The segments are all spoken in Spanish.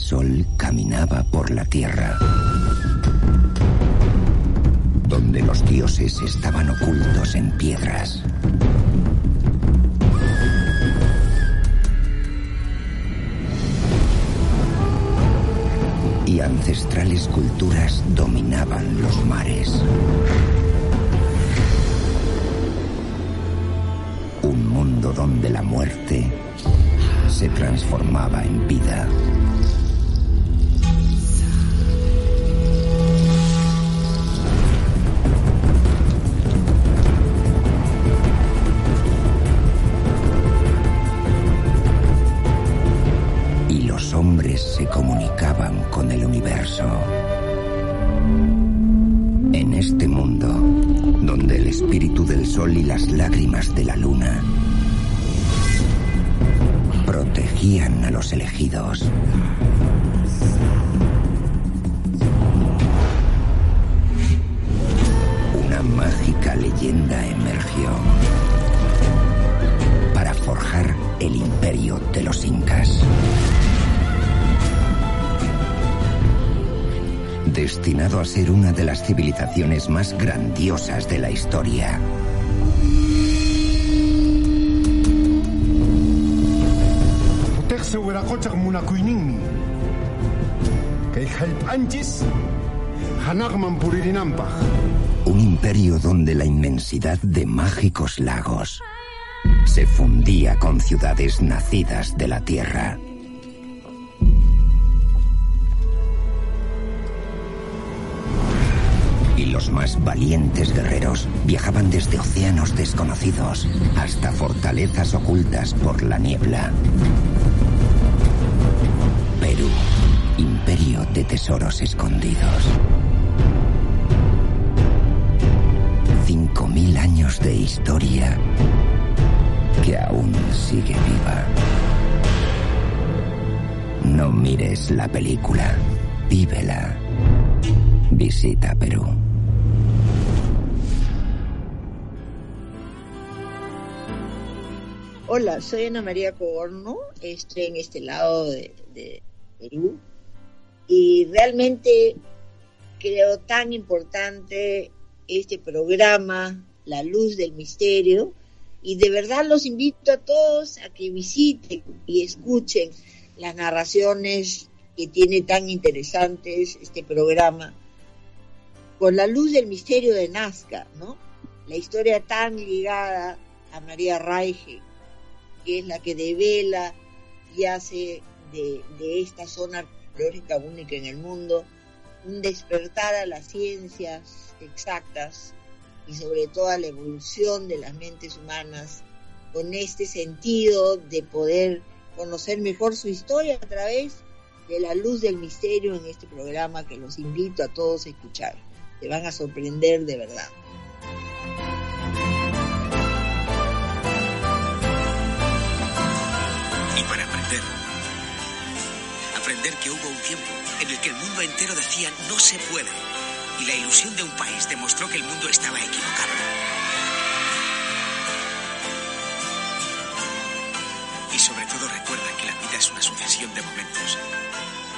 sol caminaba por la tierra, donde los dioses estaban ocultos en piedras. Y ancestrales culturas dominaban los mares. Un mundo donde la muerte se transformaba en vida. Se comunicaban con el universo. En este mundo, donde el espíritu del sol y las lágrimas de la luna protegían a los elegidos. Una mágica leyenda emergió para forjar el imperio de los incas. Destinado a ser una de las civilizaciones más grandiosas de la historia. Un imperio donde la inmensidad de mágicos lagos se fundía con ciudades nacidas de la tierra. Valientes guerreros viajaban desde océanos desconocidos hasta fortalezas ocultas por la niebla. Perú, imperio de tesoros escondidos. Cinco mil años de historia que aún sigue viva. No mires la película, vívela. Visita Perú. Hola, soy Ana María Coborno, estoy en este lado de, de Perú. Y realmente creo tan importante este programa, La Luz del Misterio, y de verdad los invito a todos a que visiten y escuchen las narraciones que tiene tan interesantes este programa, con la luz del misterio de Nazca, ¿no? La historia tan ligada a María Raige, que es la que devela y hace de, esta zona arqueológica única en el mundo un despertar a las ciencias exactas y sobre todo a la evolución de las mentes humanas con este sentido de poder conocer mejor su historia a través de la luz del misterio en este programa que los invito a todos a escuchar. Te van a sorprender de verdad. Y para aprender, aprender que hubo un tiempo en el que el mundo entero decía no se puede y la ilusión de un país demostró que el mundo estaba equivocado. Y sobre todo recuerda que la vida es una sucesión de momentos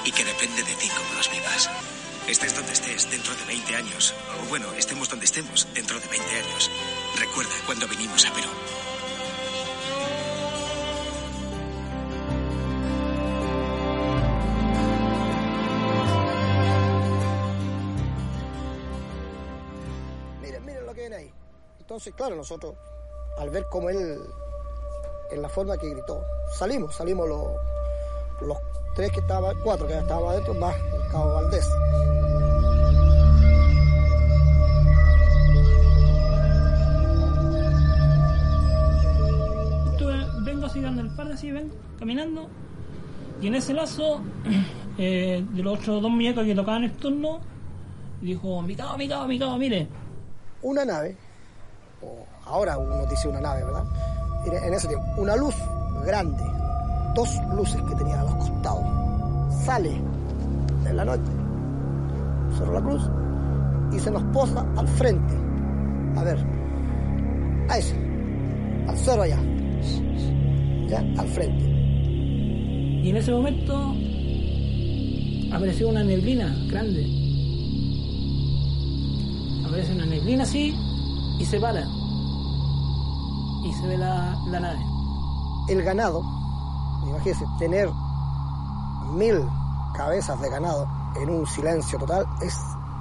y que depende de ti cómo los vivas. Estés donde estés dentro de 20 años, o bueno, estemos donde estemos dentro de 20 años. Recuerda cuando vinimos a Perú. Entonces, claro, nosotros, al ver cómo él, en la forma que gritó, salimos, salimos los, los tres que estaban, cuatro que estaban adentro, más el cabo Valdés. Vengo así dando el par así, ven, caminando. Y en ese lazo, eh, de los otros dos muñecos que tocaban el turno, dijo, mi cabo, mi cabo, mi cabo, mire. Una nave, ahora uno dice una nave, ¿verdad? En ese tiempo, una luz grande, dos luces que tenía a los costados, sale en la noche, Cerro la Cruz, y se nos posa al frente. A ver, a ese, al cerro allá, ya, al frente. Y en ese momento apareció una neblina grande. Aparece una neblina así y se para. Y se ve la, la nave. El ganado, imagínense, tener mil cabezas de ganado en un silencio total es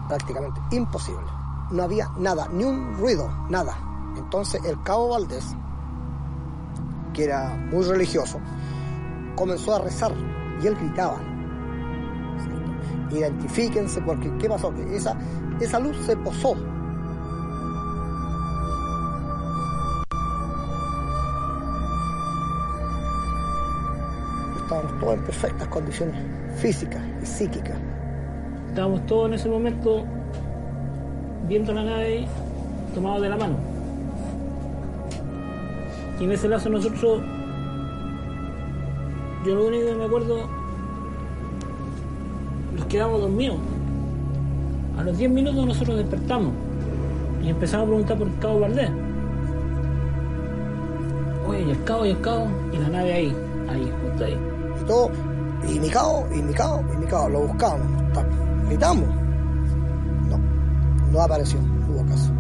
prácticamente imposible. No había nada, ni un ruido, nada. Entonces el cabo Valdés, que era muy religioso, comenzó a rezar y él gritaba. Identifíquense porque ¿qué pasó? Que esa, esa luz se posó. Todos en perfectas condiciones físicas y psíquicas. Estábamos todos en ese momento viendo la nave tomados de la mano. Y en ese lazo nosotros, yo lo único que me acuerdo, nos quedamos dormidos. A los 10 minutos nosotros despertamos y empezamos a preguntar por el cabo Valdés. Oye, y el cabo, y el cabo, y la nave ahí, ahí, justo ahí. Y todo, y mi cabo, y mi cabo, y mi cabo, lo buscamos, ta- gritamos. No, no apareció, no hubo caso.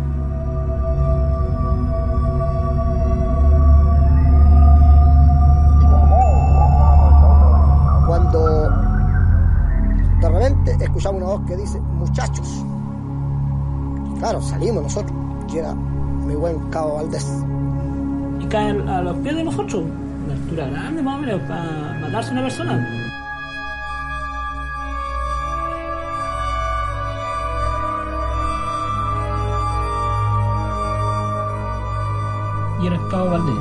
Cuando de repente escuchamos una voz que dice, muchachos. Claro, salimos nosotros, y era mi buen cabo Valdés. Y caen a los pies de nosotros, una altura grande más o menos, para matarse a una persona. Y era el cabo Valdés.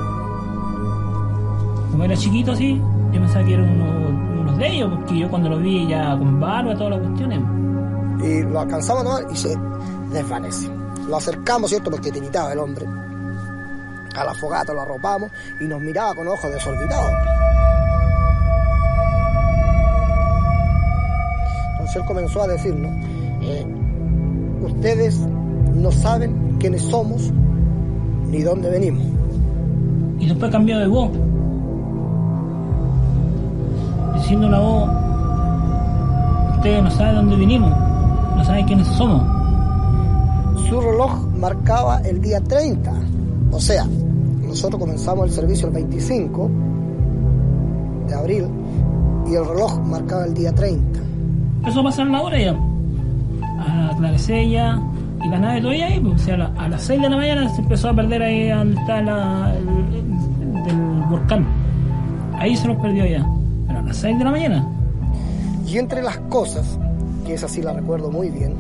Como era chiquito así, yo pensaba que eran unos de ellos, porque yo cuando lo vi ya con barba, todas las cuestiones. y lo alcanzamos a tomar y se desvanece. Lo acercamos, ¿cierto? Porque tiritaba el hombre. A la fogata lo arropamos y nos miraba con ojos desorbitados. Entonces él comenzó a decirnos, eh, ustedes no saben quiénes somos ni dónde venimos. Y después cambió de voz. Diciendo la voz, ustedes no saben dónde vinimos, no saben quiénes somos. Su reloj marcaba el día 30. O sea, nosotros comenzamos el servicio el 25 de abril y el reloj marcaba el día 30. Eso pasa en la hora ya. A aclarecer ya. Y la nave todavía ahí, pues, o sea, a, la- a las 6 de la mañana se empezó a perder ahí donde está la, el, volcán. Ahí se los perdió ya. Pero a las 6 de la mañana. Y entre las cosas, que esa sí la recuerdo muy bien,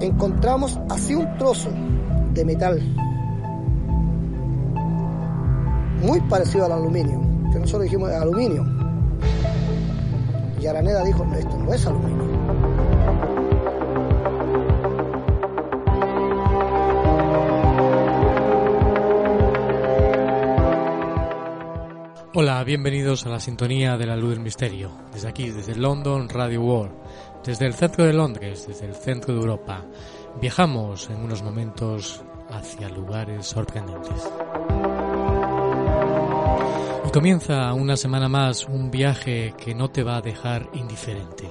encontramos así un trozo de metal muy parecido al aluminio, que nosotros dijimos aluminio. Y Araneda dijo, "No, esto no es aluminio. Hola, bienvenidos a la sintonía de la luz del misterio. Desde aquí, desde London Radio World, desde el centro de Londres, desde el centro de Europa. Viajamos en unos momentos hacia lugares sorprendentes. Comienza una semana más un viaje que no te va a dejar indiferente.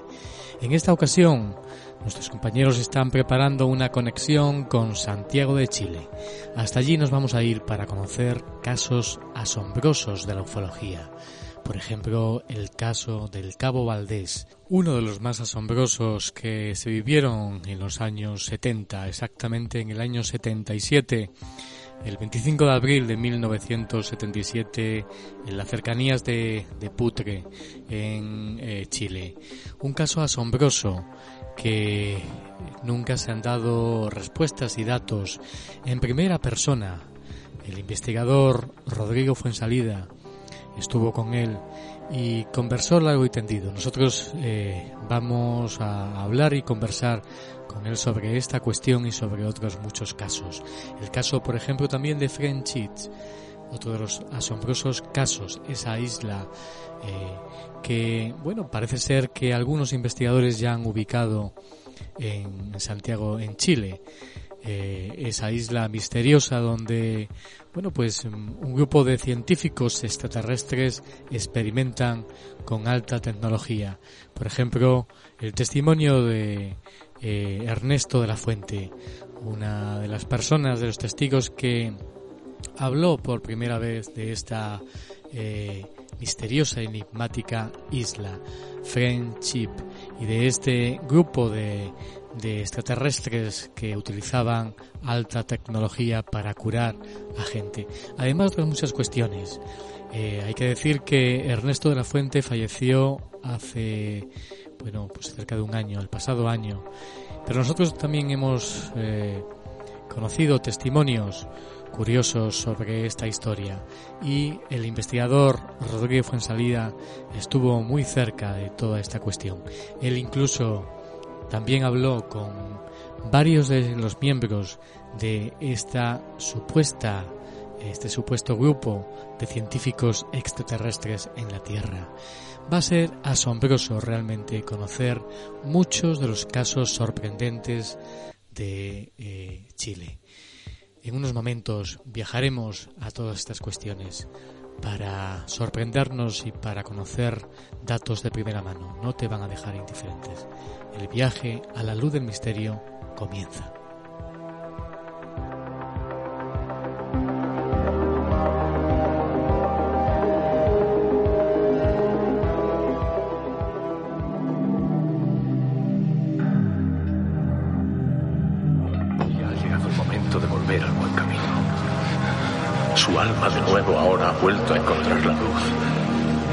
En esta ocasión, nuestros compañeros están preparando una conexión con Santiago de Chile. Hasta allí nos vamos a ir para conocer casos asombrosos de la ufología. Por ejemplo, el caso del Cabo Valdés, uno de los más asombrosos que se vivieron en los años 70, exactamente en el año 77 el 25 de abril de 1977 en las cercanías de, Putre, en eh, Chile. Un caso asombroso que nunca se han dado respuestas y datos en primera persona. El investigador Rodrigo Fuensalida estuvo con él y conversó largo y tendido. Nosotros eh, vamos a hablar y conversar con él sobre esta cuestión y sobre otros muchos casos. El caso, por ejemplo, también de Frenchit, otro de los asombrosos casos, esa isla eh, que, bueno, parece ser que algunos investigadores ya han ubicado en Santiago, en Chile. eh, esa isla misteriosa donde, bueno, pues un grupo de científicos extraterrestres experimentan con alta tecnología. Por ejemplo, el testimonio de eh, Ernesto de la Fuente, una de las personas, de los testigos que habló por primera vez de esta eh, misteriosa y enigmática isla, Friendship, y de este grupo de, de extraterrestres que utilizaban alta tecnología para curar a gente. Además de muchas cuestiones. Eh, hay que decir que Ernesto de la Fuente falleció hace, bueno, pues cerca de un año, el pasado año. Pero nosotros también hemos eh, conocido testimonios curiosos sobre esta historia y el investigador Rodríguez Fuensalida estuvo muy cerca de toda esta cuestión. Él incluso también habló con varios de los miembros de esta supuesta este supuesto grupo de científicos extraterrestres en la Tierra. Va a ser asombroso realmente conocer muchos de los casos sorprendentes de eh, Chile. En unos momentos viajaremos a todas estas cuestiones para sorprendernos y para conocer datos de primera mano. No te van a dejar indiferentes. El viaje a la luz del misterio comienza. alma de nuevo ahora ha vuelto a encontrar la luz.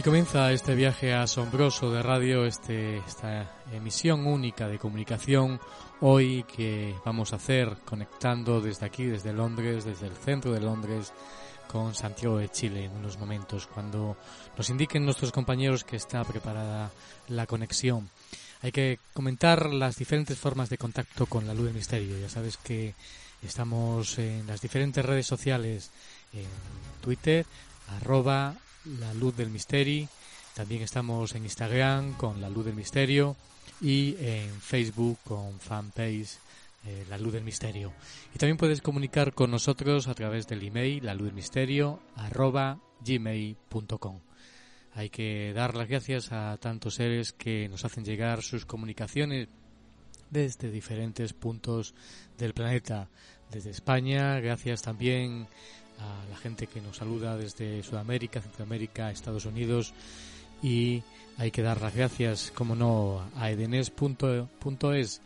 Y comienza este viaje asombroso de radio, este, esta emisión única de comunicación hoy que vamos a hacer conectando desde aquí, desde Londres, desde el centro de Londres, con Santiago de Chile en unos momentos, cuando nos indiquen nuestros compañeros que está preparada la conexión. Hay que comentar las diferentes formas de contacto con la luz del misterio. Ya sabes que estamos en las diferentes redes sociales, en Twitter, arroba la Luz del Misterio. También estamos en Instagram con La Luz del Misterio y en Facebook con fanpage eh, La Luz del Misterio. Y también puedes comunicar con nosotros a través del email la luz del misterio arroba. Hay que dar las gracias a tantos seres que nos hacen llegar sus comunicaciones desde diferentes puntos del planeta. Desde España, gracias también a la gente que nos saluda desde Sudamérica, Centroamérica, Estados Unidos y hay que dar las gracias, como no, a edenes.es.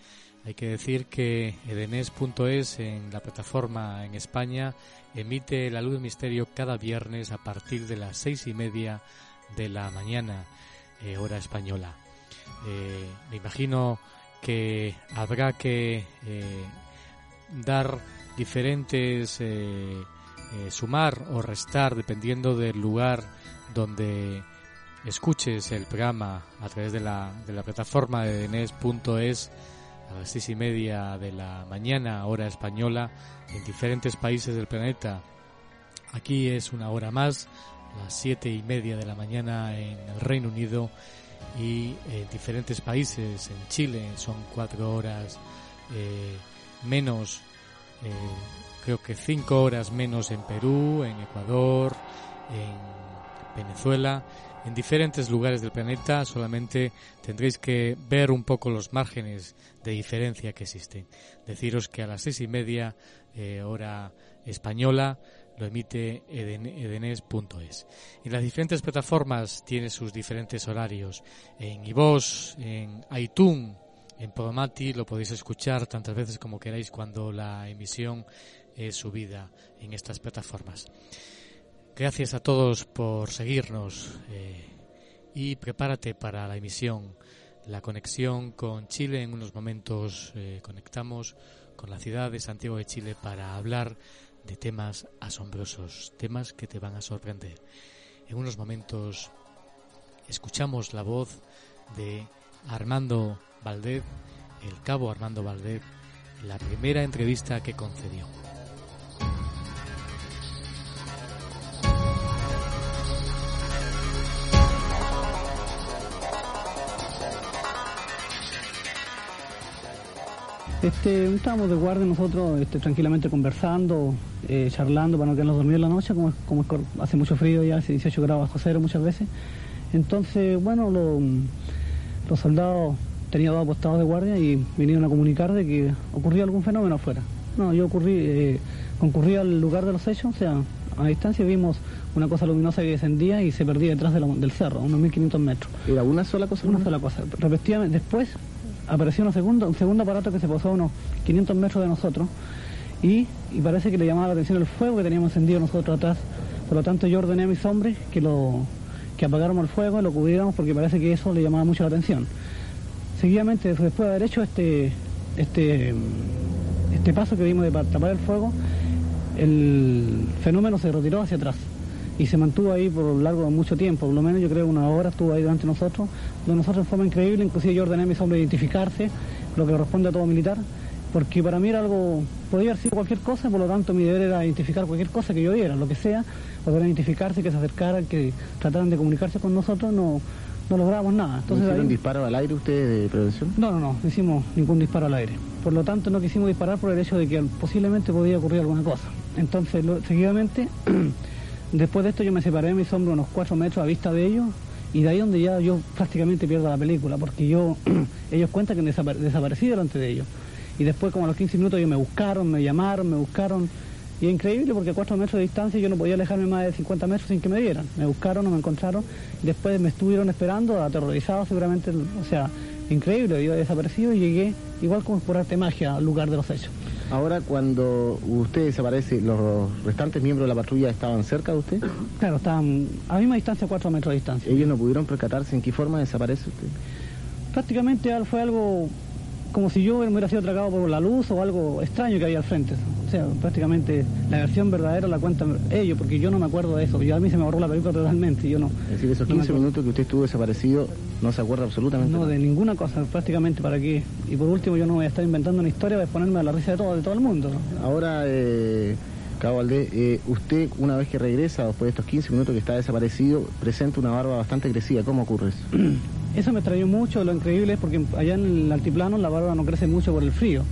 Hay que decir que edenes.es en la plataforma en España emite La Luz del Misterio cada viernes a partir de las seis y media de la mañana, eh, hora española. Eh, me imagino que habrá que eh, dar diferentes sumar o restar dependiendo del lugar donde escuches el programa a través de la, de la plataforma de Edenes.es a las seis y media de la mañana, hora española, en diferentes países del planeta. Aquí es una hora más, las siete y media de la mañana en el Reino Unido y en diferentes países, en Chile son cuatro horas eh, menos, eh, creo que cinco horas menos en Perú, en Ecuador, en Venezuela en diferentes lugares del planeta, solamente tendréis que ver un poco los márgenes de diferencia que existen. Deciros que a las seis y media, eh, hora española, lo emite edenes.es. Y las diferentes plataformas tienen sus diferentes horarios. En iVoox, en iTunes, en Podomati lo podéis escuchar tantas veces como queráis cuando la emisión es subida en estas plataformas. Gracias a todos por seguirnos eh, y prepárate para la emisión, la conexión con Chile. En unos momentos eh, conectamos con la ciudad de Santiago de Chile para hablar de temas asombrosos, temas que te van a sorprender. En unos momentos escuchamos la voz de Armando Valdez, el cabo Armando Valdez, la primera entrevista que concedió. Este, estábamos de guardia nosotros este, tranquilamente conversando, eh, charlando para no quedarnos dormidos en la noche, como, hace mucho frío ya, hace 18 grados bajo cero muchas veces. Entonces, bueno, los soldados tenían dos apostados de guardia y vinieron a comunicar de que ocurría algún fenómeno afuera. No, yo ocurrí, eh, concurrí al lugar de los hechos, o sea, a distancia vimos una cosa luminosa que descendía y se perdía detrás del cerro, unos 1500 metros. ¿Era una sola cosa? Una sola cosa. Repetidamente, después apareció un segundo, un segundo aparato que se posó a unos 500 metros de nosotros y, parece que le llamaba la atención el fuego que teníamos encendido nosotros atrás. Por lo tanto yo ordené a mis hombres que lo que apagáramos el fuego y lo cubriéramos porque parece que eso le llamaba mucho la atención. Seguidamente, después de haber hecho este, este, este paso que vimos de tapar el fuego, el fenómeno se retiró hacia atrás y se mantuvo ahí por largo mucho tiempo, por lo menos yo creo una hora estuvo ahí delante de nosotros, de nosotros de forma increíble, inclusive yo ordené a mis hombres identificarse, lo que corresponde a todo militar, porque para mí era algo, podía haber sido cualquier cosa, por lo tanto mi deber era identificar cualquier cosa que yo viera, lo que sea, poder identificarse, que se acercaran, que trataran de comunicarse con nosotros, no, no lográbamos nada. Entonces, ¿No disparo al aire ustedes de prevención? No, no, no, no hicimos ningún disparo al aire. Por lo tanto, no quisimos disparar por el hecho de que posiblemente podía ocurrir alguna cosa. Entonces, seguidamente... Después de esto yo me separé de mis hombros unos cuatro metros a vista de ellos y de ahí donde ya yo prácticamente pierdo la película porque yo ellos cuentan que desaparecí delante de ellos. Y después como a los 15 minutos ellos me buscaron, me llamaron, me buscaron. Y es increíble porque a cuatro metros de distancia yo no podía alejarme más de 50 metros sin que me vieran. Me buscaron, no me encontraron. Después me estuvieron esperando, aterrorizados seguramente. O sea, increíble, yo desaparecido y llegué igual como por arte magia al lugar de los hechos. Ahora, cuando usted desaparece, ¿los restantes miembros de la patrulla estaban cerca de usted? Claro, estaban a misma distancia, cuatro metros de distancia. ¿Ellos no pudieron percatarse en qué forma desaparece usted? Prácticamente fue algo como si yo me hubiera sido atracado por la luz o algo extraño que había al frente. O sea, prácticamente la versión verdadera la cuentan ellos, porque yo no me acuerdo de eso. Yo a mí se me borró la película totalmente. Yo no, es decir, esos 15 minutos que usted estuvo desaparecido, no se acuerda absolutamente No, de ninguna cosa, prácticamente para qué. Y por último, yo no voy a estar inventando una historia de ponerme a la risa de todo, de todo el mundo. Ahora, eh, Cabo Valdés, eh, usted una vez que regresa, después de estos 15 minutos que está desaparecido, presenta una barba bastante agresiva. ¿Cómo ocurre eso? Eso me extrañó mucho, lo increíble es porque allá en el altiplano la barba no crece mucho por el frío.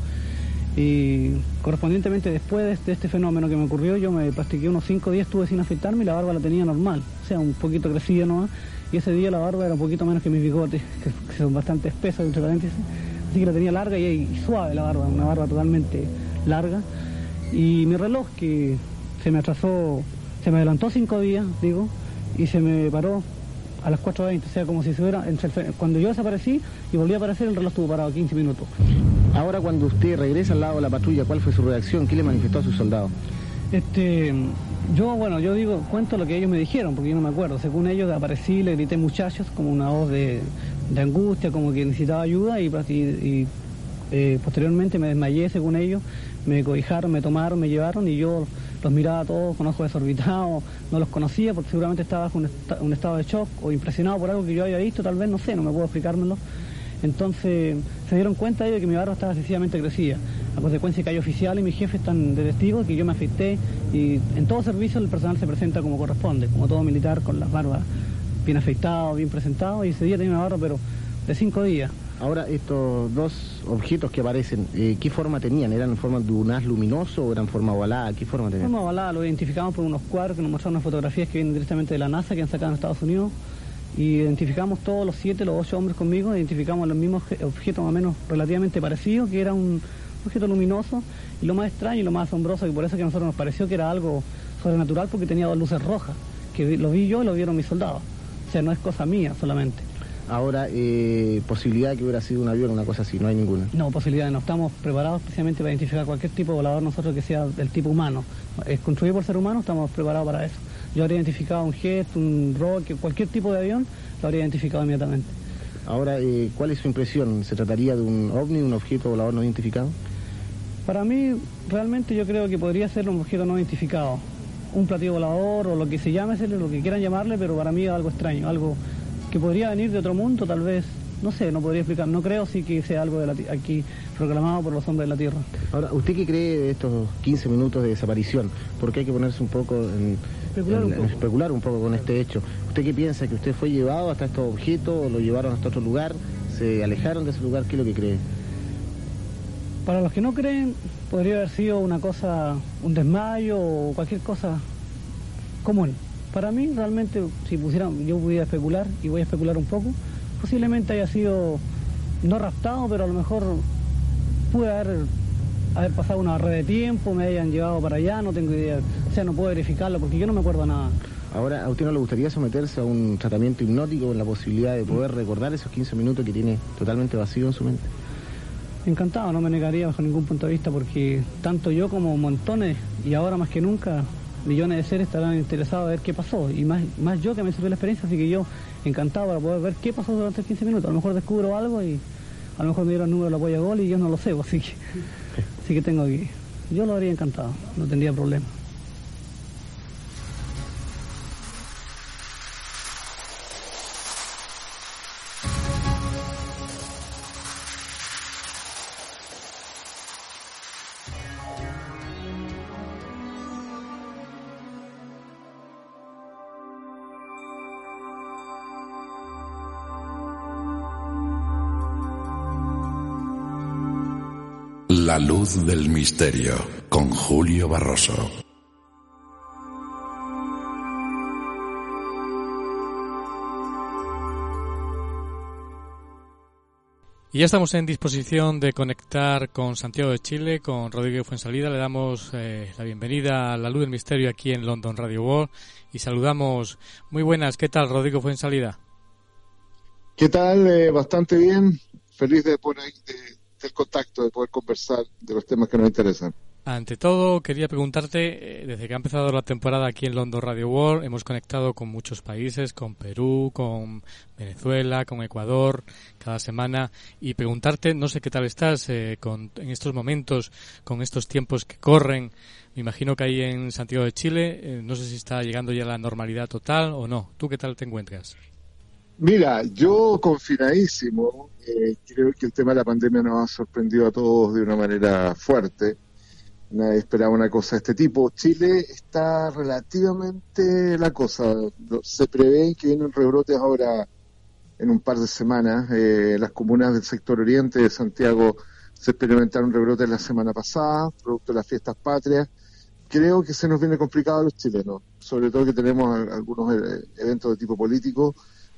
Y correspondientemente después de este, este fenómeno que me ocurrió, yo me plastiqué unos 5 días, estuve sin afeitarme y la barba la tenía normal, o sea, un poquito crecida nomás. Y ese día la barba era un poquito menos que mis bigotes, que, son bastante espesas, entre paréntesis. Así que la tenía larga y, suave la barba, una barba totalmente larga. Y mi reloj, que se me atrasó, se me adelantó cinco días, digo, y se me paró a las 4.20, o sea, como si se hubiera, entre el- cuando yo desaparecí y volví a aparecer, el reloj estuvo parado 15 minutos. Ahora cuando usted regresa al lado de la patrulla, ¿cuál fue su reacción? ¿Qué le manifestó a sus soldados? Este, yo, bueno, yo digo, cuento lo que ellos me dijeron, porque yo no me acuerdo. Según ellos, aparecí, le grité muchachos, como una voz de, de angustia, como que necesitaba ayuda, y, y- y, eh, posteriormente me desmayé, según ellos. Me cobijaron, me tomaron, me llevaron, y yo los miraba a todos con ojos desorbitados, no los conocía, porque seguramente estaba bajo un, esta- un estado de shock o impresionado por algo que yo había visto, tal vez, no sé, no me puedo explicármelo. Entonces se dieron cuenta ellos de que mi barba estaba excesivamente crecida. A consecuencia que hay oficiales y mis jefes están de testigos que yo me afeité y en todo servicio el personal se presenta como corresponde, como todo militar con las barbas bien afeitados, bien presentados y ese día tenía una barba pero de cinco días. Ahora, estos dos objetos que aparecen, eh, ¿qué forma tenían? ¿Eran en forma de un haz luminoso o eran forma ovalada? ¿Qué forma tenían? Forma ovalada, lo identificamos por unos cuadros que nos mostraron unas fotografías que vienen directamente de la NASA que han sacado en Estados Unidos y identificamos todos los siete, los ocho hombres conmigo, identificamos los mismos obje- objetos más o menos relativamente parecidos, que era un objeto luminoso y lo más extraño y lo más asombroso, y por eso que a nosotros nos pareció que era algo sobrenatural porque tenía dos luces rojas, que lo vi yo y lo vieron mis soldados. O sea, no es cosa mía solamente. Ahora, eh, posibilidad de que hubiera sido un avión o una cosa así, no hay ninguna. No, posibilidades, no estamos preparados especialmente para identificar cualquier tipo de volador nosotros que sea del tipo humano. Es construido por ser humano, estamos preparados para eso. Yo habría identificado un jet, un rocket, cualquier tipo de avión, lo habría identificado inmediatamente. Ahora, eh, ¿cuál es su impresión? ¿Se trataría de un ovni, un objeto volador no identificado? Para mí, realmente yo creo que podría ser un objeto no identificado. Un platillo volador o lo que se llame, lo que quieran llamarle, pero para mí es algo extraño, algo que podría venir de otro mundo, tal vez, no sé, no podría explicar. No creo sí que sea algo de la aquí proclamado por los hombres de la Tierra. Ahora, ¿usted qué cree de estos 15 minutos de desaparición? Porque hay que ponerse un poco en... Especular un en- poco. especular un poco con este hecho. ¿Usted qué piensa? ¿Que usted fue llevado hasta estos objetos o lo llevaron hasta otro lugar? ¿Se alejaron de ese lugar? ¿Qué es lo que cree? Para los que no creen, podría haber sido una cosa, un desmayo o cualquier cosa común. Para mí, realmente, si pusieran, yo pudiera especular, y voy a especular un poco, posiblemente haya sido no raptado, pero a lo mejor pude haber, haber pasado una red de tiempo, me hayan llevado para allá, no tengo idea. O sea, no puedo verificarlo porque yo no me acuerdo nada. Ahora, ¿a usted no le gustaría someterse a un tratamiento hipnótico con la posibilidad de poder recordar esos 15 minutos que tiene totalmente vacío en su mente? Encantado, no me negaría bajo ningún punto de vista porque tanto yo como montones y ahora más que nunca millones de seres estarán interesados a ver qué pasó y más, más yo que me sirvió la experiencia, así que yo encantado para poder ver qué pasó durante 15 minutos. A lo mejor descubro algo y a lo mejor me dieron el número de la polla gol y yo no lo sé, así que, así que tengo que... Yo lo haría encantado, no tendría problema. Luz del misterio con Julio Barroso. Y ya estamos en disposición de conectar con Santiago de Chile, con Rodrigo Fuensalida. Le damos eh, la bienvenida a La Luz del Misterio aquí en London Radio World y saludamos. Muy buenas, ¿qué tal Rodrigo Fuensalida? ¿Qué tal? Eh, bastante bien. Feliz de poner de- del contacto, de poder conversar de los temas que nos interesan. Ante todo, quería preguntarte, eh, desde que ha empezado la temporada aquí en London Radio World, hemos conectado con muchos países, con Perú, con Venezuela, con Ecuador, cada semana, y preguntarte, no sé qué tal estás eh, con, en estos momentos, con estos tiempos que corren. Me imagino que ahí en Santiago de Chile, eh, no sé si está llegando ya la normalidad total o no. ¿Tú qué tal te encuentras? Mira, yo confinadísimo, eh, creo que el tema de la pandemia nos ha sorprendido a todos de una manera fuerte. Nadie esperaba una cosa de este tipo. Chile está relativamente la cosa. Se prevé que vienen rebrotes ahora en un par de semanas. Eh, las comunas del sector oriente de Santiago se experimentaron rebrotes la semana pasada, producto de las fiestas patrias. Creo que se nos viene complicado a los chilenos, sobre todo que tenemos algunos eh, eventos de tipo político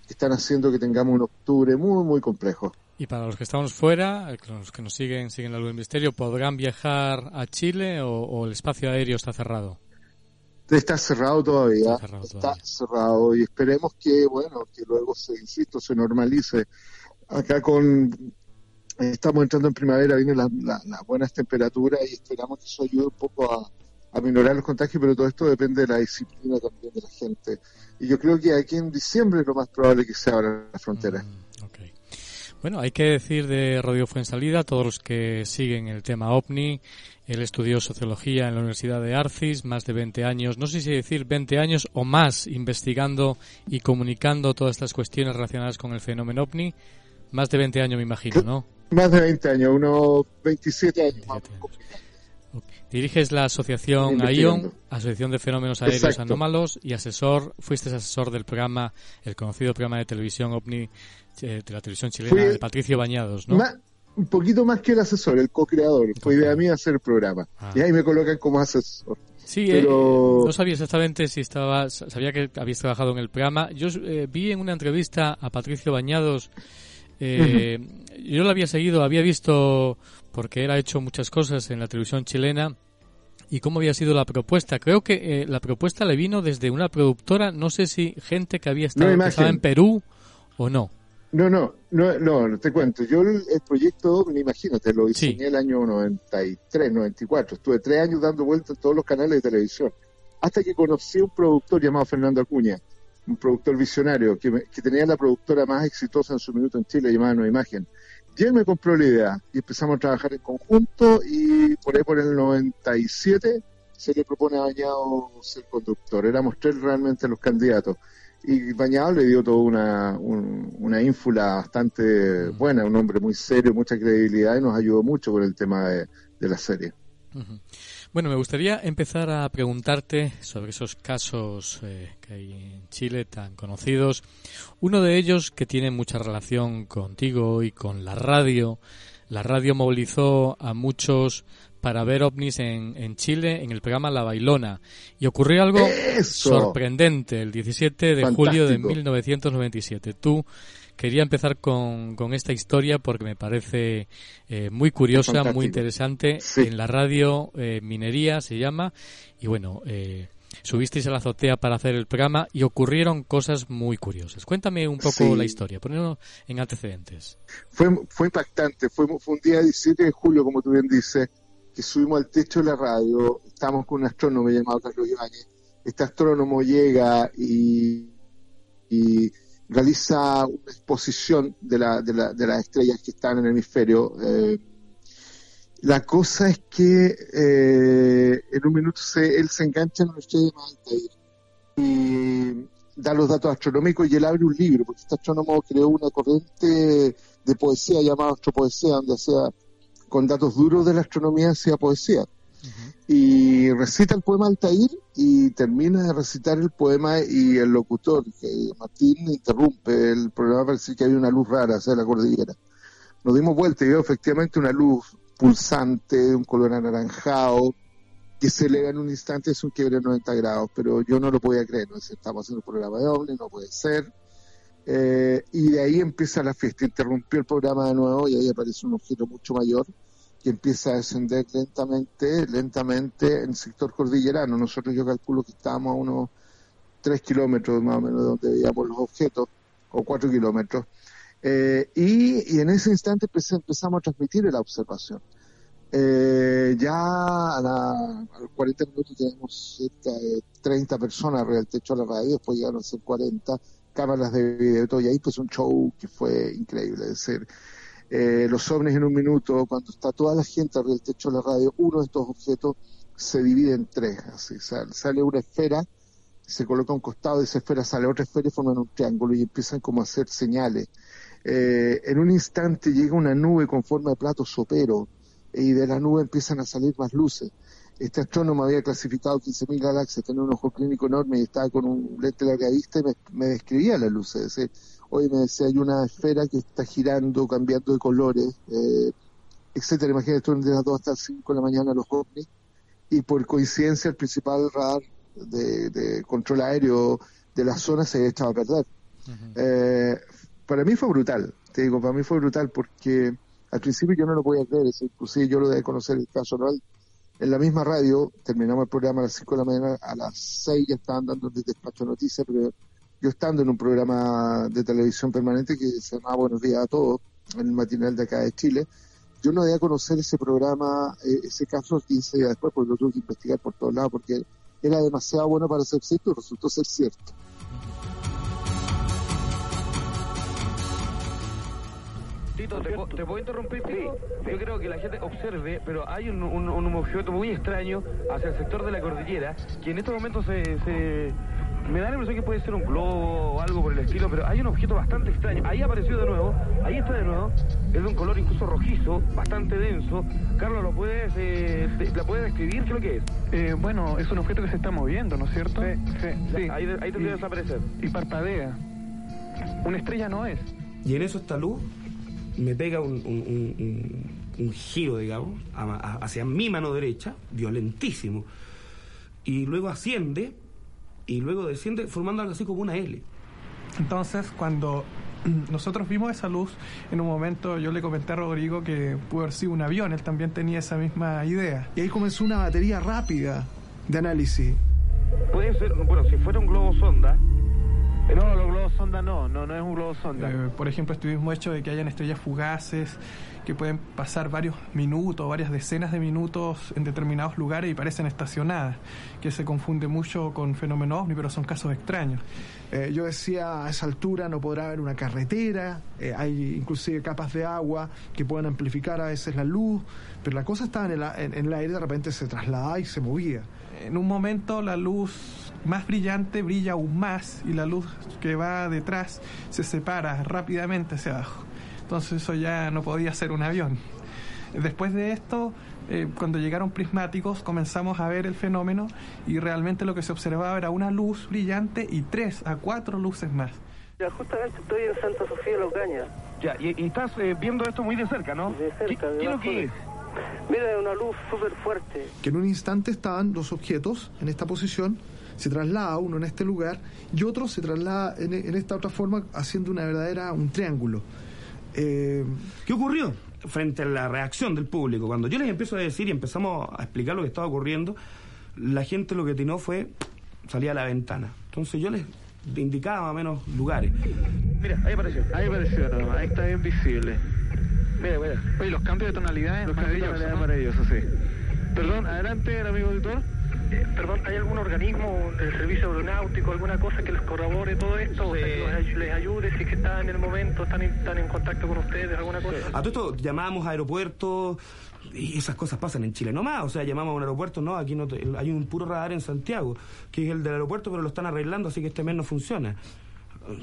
que están haciendo que tengamos un octubre muy, muy complejo. Y para los que estamos fuera, eh, los que nos siguen, siguen la luz del misterio, ¿podrán viajar a Chile o, o el espacio aéreo está cerrado? Está cerrado todavía, está cerrado, y esperemos que, bueno, que luego se, insisto, se normalice. Acá con, estamos entrando en primavera, vienen las buenas temperaturas y esperamos que eso ayude un poco a, a minorar los contagios, pero todo esto depende de la disciplina también de la gente. Y yo creo que aquí en diciembre es lo más probable que se abra la frontera. Mm, bueno, hay que decir de Radio Fuensalida, todos los que siguen el tema OVNI, él estudió sociología en la Universidad de Arcis, más de 20 años, no sé si decir 20 años o más investigando y comunicando todas estas cuestiones relacionadas con el fenómeno OVNI. Más de 20 años, me imagino, ¿no? Más de 20 años, unos 27 años. Diriges la asociación AION, Asociación de Fenómenos Aéreos Anómalos, y asesor, fuiste asesor del programa, el conocido programa de televisión OVNI eh, de la televisión chilena, de Patricio Bañados, ¿no? un poquito más que el asesor, el co-creador. Fue idea mía hacer el programa. Ah. Y ahí me colocan como asesor. Sí, eh, pero... no sabía exactamente si estaba, sabía que habías trabajado en el programa. Yo eh, vi en una entrevista a Patricio Bañados, yo lo había seguido, había visto, porque él ha hecho muchas cosas en la televisión chilena, y cómo había sido la propuesta. Creo que eh, la propuesta le vino desde una productora, no sé si gente que había estado en Perú o no. No, no, no, no, te cuento. Yo el, proyecto, imagínate, lo diseñé el año 93, 94. Estuve tres años dando vueltas en todos los canales de televisión. Hasta que conocí a un productor llamado Fernando Acuña, un productor visionario, que, que tenía la productora más exitosa en su minuto en Chile, llamada Nueva Imagen y él me compró la idea y empezamos a trabajar en conjunto y por ahí por el 97 se le propone a Bañado ser conductor. Éramos tres realmente los candidatos. Y Bañado le dio toda una, una ínfula bastante buena, un hombre muy serio, mucha credibilidad y nos ayudó mucho con el tema de, la serie. Bueno, me gustaría empezar a preguntarte sobre esos casos eh, que hay en Chile tan conocidos. Uno de ellos que tiene mucha relación contigo y con la radio. La radio movilizó a muchos para ver ovnis en, en Chile en el programa La Bailona. Y ocurrió algo sorprendente el 17 de julio de 1997. Tú quería empezar con, con esta historia porque me parece eh, muy curiosa, muy interesante. En la radio eh, Minería se llama. Y bueno, eh, subisteis a la azotea para hacer el programa y ocurrieron cosas muy curiosas. Cuéntame un poco la historia, ponerlo en antecedentes. Fue, fue impactante. Fue, fue un día 17 de julio, como tú bien dices, que subimos al techo de la radio. Estábamos con un astrónomo llamado Carlos Ibáñez. Este astrónomo llega y, y realiza una exposición de, la, de, la, de las estrellas que están en el hemisferio. Eh, la cosa es que eh, en un minuto se, él se engancha en una estrella de y da los datos astronómicos y él abre un libro, porque este astrónomo creó una corriente de poesía llamada astropoesía, donde hacía con datos duros de la astronomía hacía poesía y recita el poema Altair y termina de recitar el poema y el locutor, que Martín, interrumpe el programa para decir que había una luz rara hacia la cordillera. Nos dimos vuelta y veo efectivamente una luz pulsante, de un color anaranjado, que se eleva en un instante, es un quiebre de 90 grados, pero yo no lo podía creer, no estamos haciendo un programa de doble, no puede ser. Eh, y de ahí empieza la fiesta, interrumpió el programa de nuevo y ahí aparece un objeto mucho mayor que empieza a descender lentamente, lentamente en el sector cordillerano. Nosotros yo calculo que estábamos a unos 3 kilómetros más o menos de donde veíamos los objetos, o 4 kilómetros. Eh, y, en ese instante empezamos a transmitir la observación. Eh, ya a, los 40 minutos tenemos cerca de 30 personas arriba del techo de la radio, después llegaron a ser 40 cámaras de video y todo, y ahí pues un show que fue increíble. Es decir, eh, los ovnis en un minuto, cuando está toda la gente arriba del techo de la radio, uno de estos objetos se divide en tres, así, sale, una esfera, se coloca a un costado de esa esfera, sale otra esfera y forman un triángulo y empiezan como a hacer señales. Eh, en un instante llega una nube con forma de plato sopero y de la nube empiezan a salir más luces. Este astrónomo había clasificado 15.000 galaxias, tenía un ojo clínico enorme y estaba con un lente larga vista y me, me describía las luces. Es hoy me decía, hay una esfera que está girando, cambiando de colores, eh, etcétera. Imagínate, esto de las 2 hasta las 5 de la mañana los ovnis, y por coincidencia el principal radar de, control aéreo de la zona se había echado a perder. Eh, para mí fue brutal, te digo, para mí fue brutal porque al principio yo no lo podía creer, inclusive yo lo de conocer el caso real en la misma radio, terminamos el programa a las 5 de la mañana, a las 6 ya estaban dando el despacho de noticias, pero yo estando en un programa de televisión permanente que se llamaba Buenos Días a Todos, en el matinal de acá de Chile, yo no debía conocer ese programa, eh, ese caso 15 días después, porque lo tuve que investigar por todos lados, porque era demasiado bueno para ser cierto y resultó ser cierto. Tito, ¿te, po- te puedo interrumpir, Tito? Yo creo que la gente observe, pero hay un, un, un objeto muy extraño hacia el sector de la cordillera, que en estos momentos se, se- Me da la impresión que puede ser un globo o algo por el estilo, pero hay un objeto bastante extraño. Ahí apareció de nuevo, ahí está de nuevo, es de un color incluso rojizo, bastante denso. Carlos, ¿lo puedes, eh, te- ¿la puedes describir? ¿Qué es lo que es? Eh, bueno, es un objeto que se está moviendo, ¿no es cierto? Sí, sí. Ya, ahí- ahí tendría que desaparecer. Y parpadea. Una estrella no es. Y en eso esta luz me pega un, un- un- un- un giro, digamos, a- a- hacia mi mano derecha, violentísimo. Y luego asciende y luego desciende formando algo así como una L. Entonces, cuando nosotros vimos esa luz, en un momento yo le comenté a Rodrigo que pudo haber sido un avión, él también tenía esa misma idea. Y ahí comenzó una batería rápida de análisis. Puede ser, bueno, si fuera un globo sonda. No, los globos sonda no, no, no es un globo sonda. Eh, por ejemplo, estuvimos hecho de que hayan estrellas fugaces que pueden pasar varios minutos, varias decenas de minutos en determinados lugares y parecen estacionadas, que se confunde mucho con fenómenos ovni, pero son casos extraños. Eh, yo decía, a esa altura no podrá haber una carretera, eh, hay inclusive capas de agua que pueden amplificar a veces la luz, pero la cosa estaba en el, a- en- en el aire, de repente se trasladaba y se movía. En un momento la luz más brillante brilla aún más y la luz que va detrás se separa rápidamente hacia abajo. Entonces eso ya no podía ser un avión. Después de esto, eh, cuando llegaron prismáticos, comenzamos a ver el fenómeno y realmente lo que se observaba era una luz brillante y tres a cuatro luces más. Ya, justamente estoy en Santa Sofía de la Ocaña. Ya, y, y estás eh, viendo esto muy de cerca, ¿no? De cerca, ¿Qué, qué es lo que es? Mira, es una luz súper fuerte. Que en un instante estaban los objetos en esta posición, se traslada uno en este lugar y otro se traslada en, en esta otra forma haciendo una verdadera, un triángulo. Eh, ¿Qué ocurrió? Frente a la reacción del público, cuando yo les empiezo a decir y empezamos a explicar lo que estaba ocurriendo, la gente lo que atinó fue salir a la ventana. Entonces yo les indicaba más o menos lugares. Mira, ahí apareció. Ahí apareció nada más, ahí está bien visible. Mira, mira. Oye, los cambios de tonalidades Los cambios de maravillosos, tonalidad ¿no? maravillosos, sí. Perdón, adelante, el amigo auditor. Eh, perdón, ¿hay algún organismo del servicio aeronáutico, alguna cosa que les corrobore todo esto? O sea, que los ay- les ayude si es que están en el momento, están en, están en contacto con ustedes, alguna cosa. A todo esto llamamos a aeropuertos y esas cosas pasan en Chile nomás. O sea, llamamos a un aeropuerto, no, aquí no te- hay un puro radar en Santiago, que es el del aeropuerto, pero lo están arreglando, así que este mes no funciona.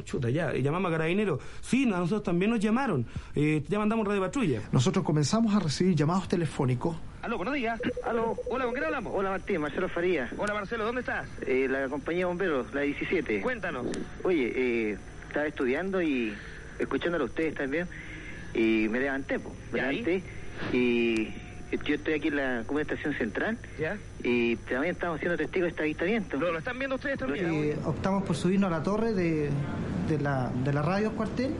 Chuta, ya, llamamos a Carabineros. Sí, nosotros también nos llamaron. Eh, ya mandamos radio patrulla. nosotros comenzamos a recibir llamados telefónicos Aló, buenos días. Aló. Hola, ¿con quién hablamos? Hola Martín, Marcelo Faría. Hola, Marcelo, ¿dónde estás? Eh, la compañía de bomberos, la 17. Cuéntanos. Oye, eh, estaba estudiando y escuchándolo a ustedes también y me levanté, po, me ¿Y ahí? levanté y yo estoy aquí en la como estación central ¿Ya? y también estamos siendo testigos de este avistamiento. ¿Lo, lo están viendo ustedes también? Eh, optamos por subirnos a la torre de, de la, de la radio cuartel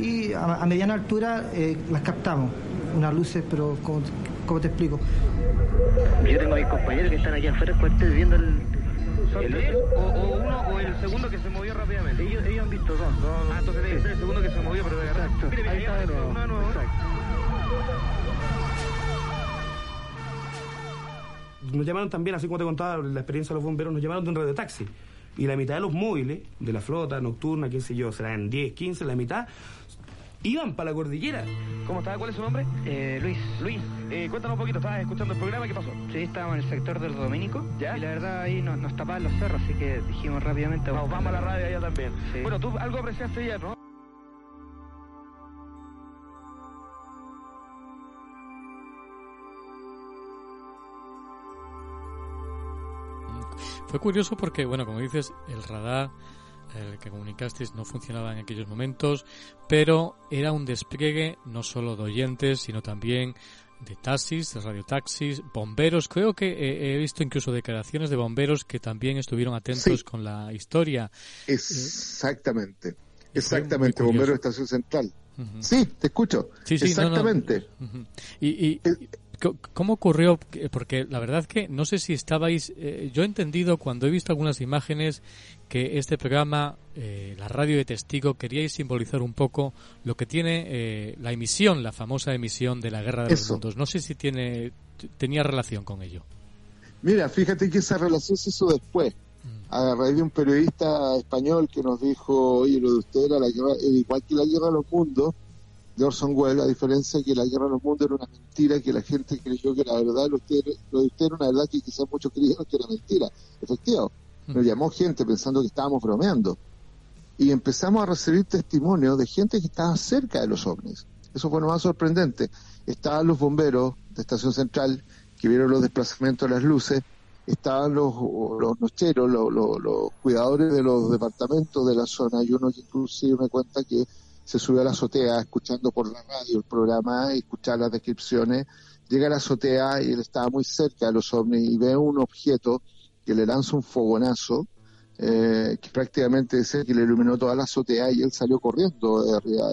y a, a mediana altura eh, las captamos, unas luces, pero como, como te explico. Yo tengo a mis compañeros que están aquí afuera del cuartel viendo el... ¿Son el tres? otro. O, o uno o el segundo que se movió rápidamente? Ellos, ellos han visto dos. Ah, entonces debe ser el segundo que se movió, pero de verdad. Exacto. Mire, mire, Ahí está de apareció nuevo. uno de nuevo. Nos llamaron también, así como te contaba la experiencia de los bomberos, nos llamaron de un radio taxi. Y la mitad de los móviles, de la flota nocturna, qué sé yo, serán 10, 15, la mitad, iban para la cordillera. ¿Cómo está? ¿Cuál es su nombre? Eh, Luis. Luis, eh, cuéntanos un poquito, ¿estabas escuchando el programa? ¿Qué pasó? Sí, estábamos en el sector del Domínico. ¿Ya? Y la verdad ahí nos, nos tapaban los cerros, así que dijimos rápidamente... Vamos, vamos a la radio allá también. Sí. Bueno, tú algo apreciaste ayer, ¿no? Fue curioso porque, bueno, como dices, el radar el que comunicasteis no funcionaba en aquellos momentos, pero era un despliegue no solo de oyentes, sino también de taxis, de radiotaxis, bomberos. Creo que eh, he visto incluso declaraciones de bomberos que también estuvieron atentos Sí. con la historia. Exactamente. Fue Exactamente, muy curioso. bombero de estación central. Sí, te escucho. Sí, sí, no, no. Exactamente. Y, y- ¿Cómo ocurrió? Porque la verdad que no sé si estabais... Eh, yo he entendido cuando he visto algunas imágenes que este programa, eh, la radio de testigo, queríais simbolizar un poco lo que tiene eh, la emisión, la famosa emisión de la Guerra de los Mundos. No sé si tiene tenía relación con ello. Mira, fíjate que esa relación se hizo después, mm. a raíz de un periodista español que nos dijo, oye, lo de usted era la guerra, igual que la Guerra de los Mundos, de Orson Welles, a diferencia de que la guerra de los mundos era una mentira, que la gente creyó que era verdad, lo, de usted era una verdad que quizás muchos creyeron que era mentira. Efectivo, nos llamó gente pensando que estábamos bromeando. Y empezamos a recibir testimonios de gente que estaba cerca de los ovnis. Eso fue lo más sorprendente. Estaban los bomberos de Estación Central que vieron los desplazamientos de las luces, estaban los, los nocheros, los, los cuidadores de los departamentos de la zona, y uno que inclusive me cuenta que se sube a la azotea escuchando por la radio el programa, escuchar las descripciones, llega a la azotea y él estaba muy cerca de los ovnis y ve un objeto que le lanza un fogonazo, eh, que prácticamente dice que le iluminó toda la azotea y él salió corriendo de arriba,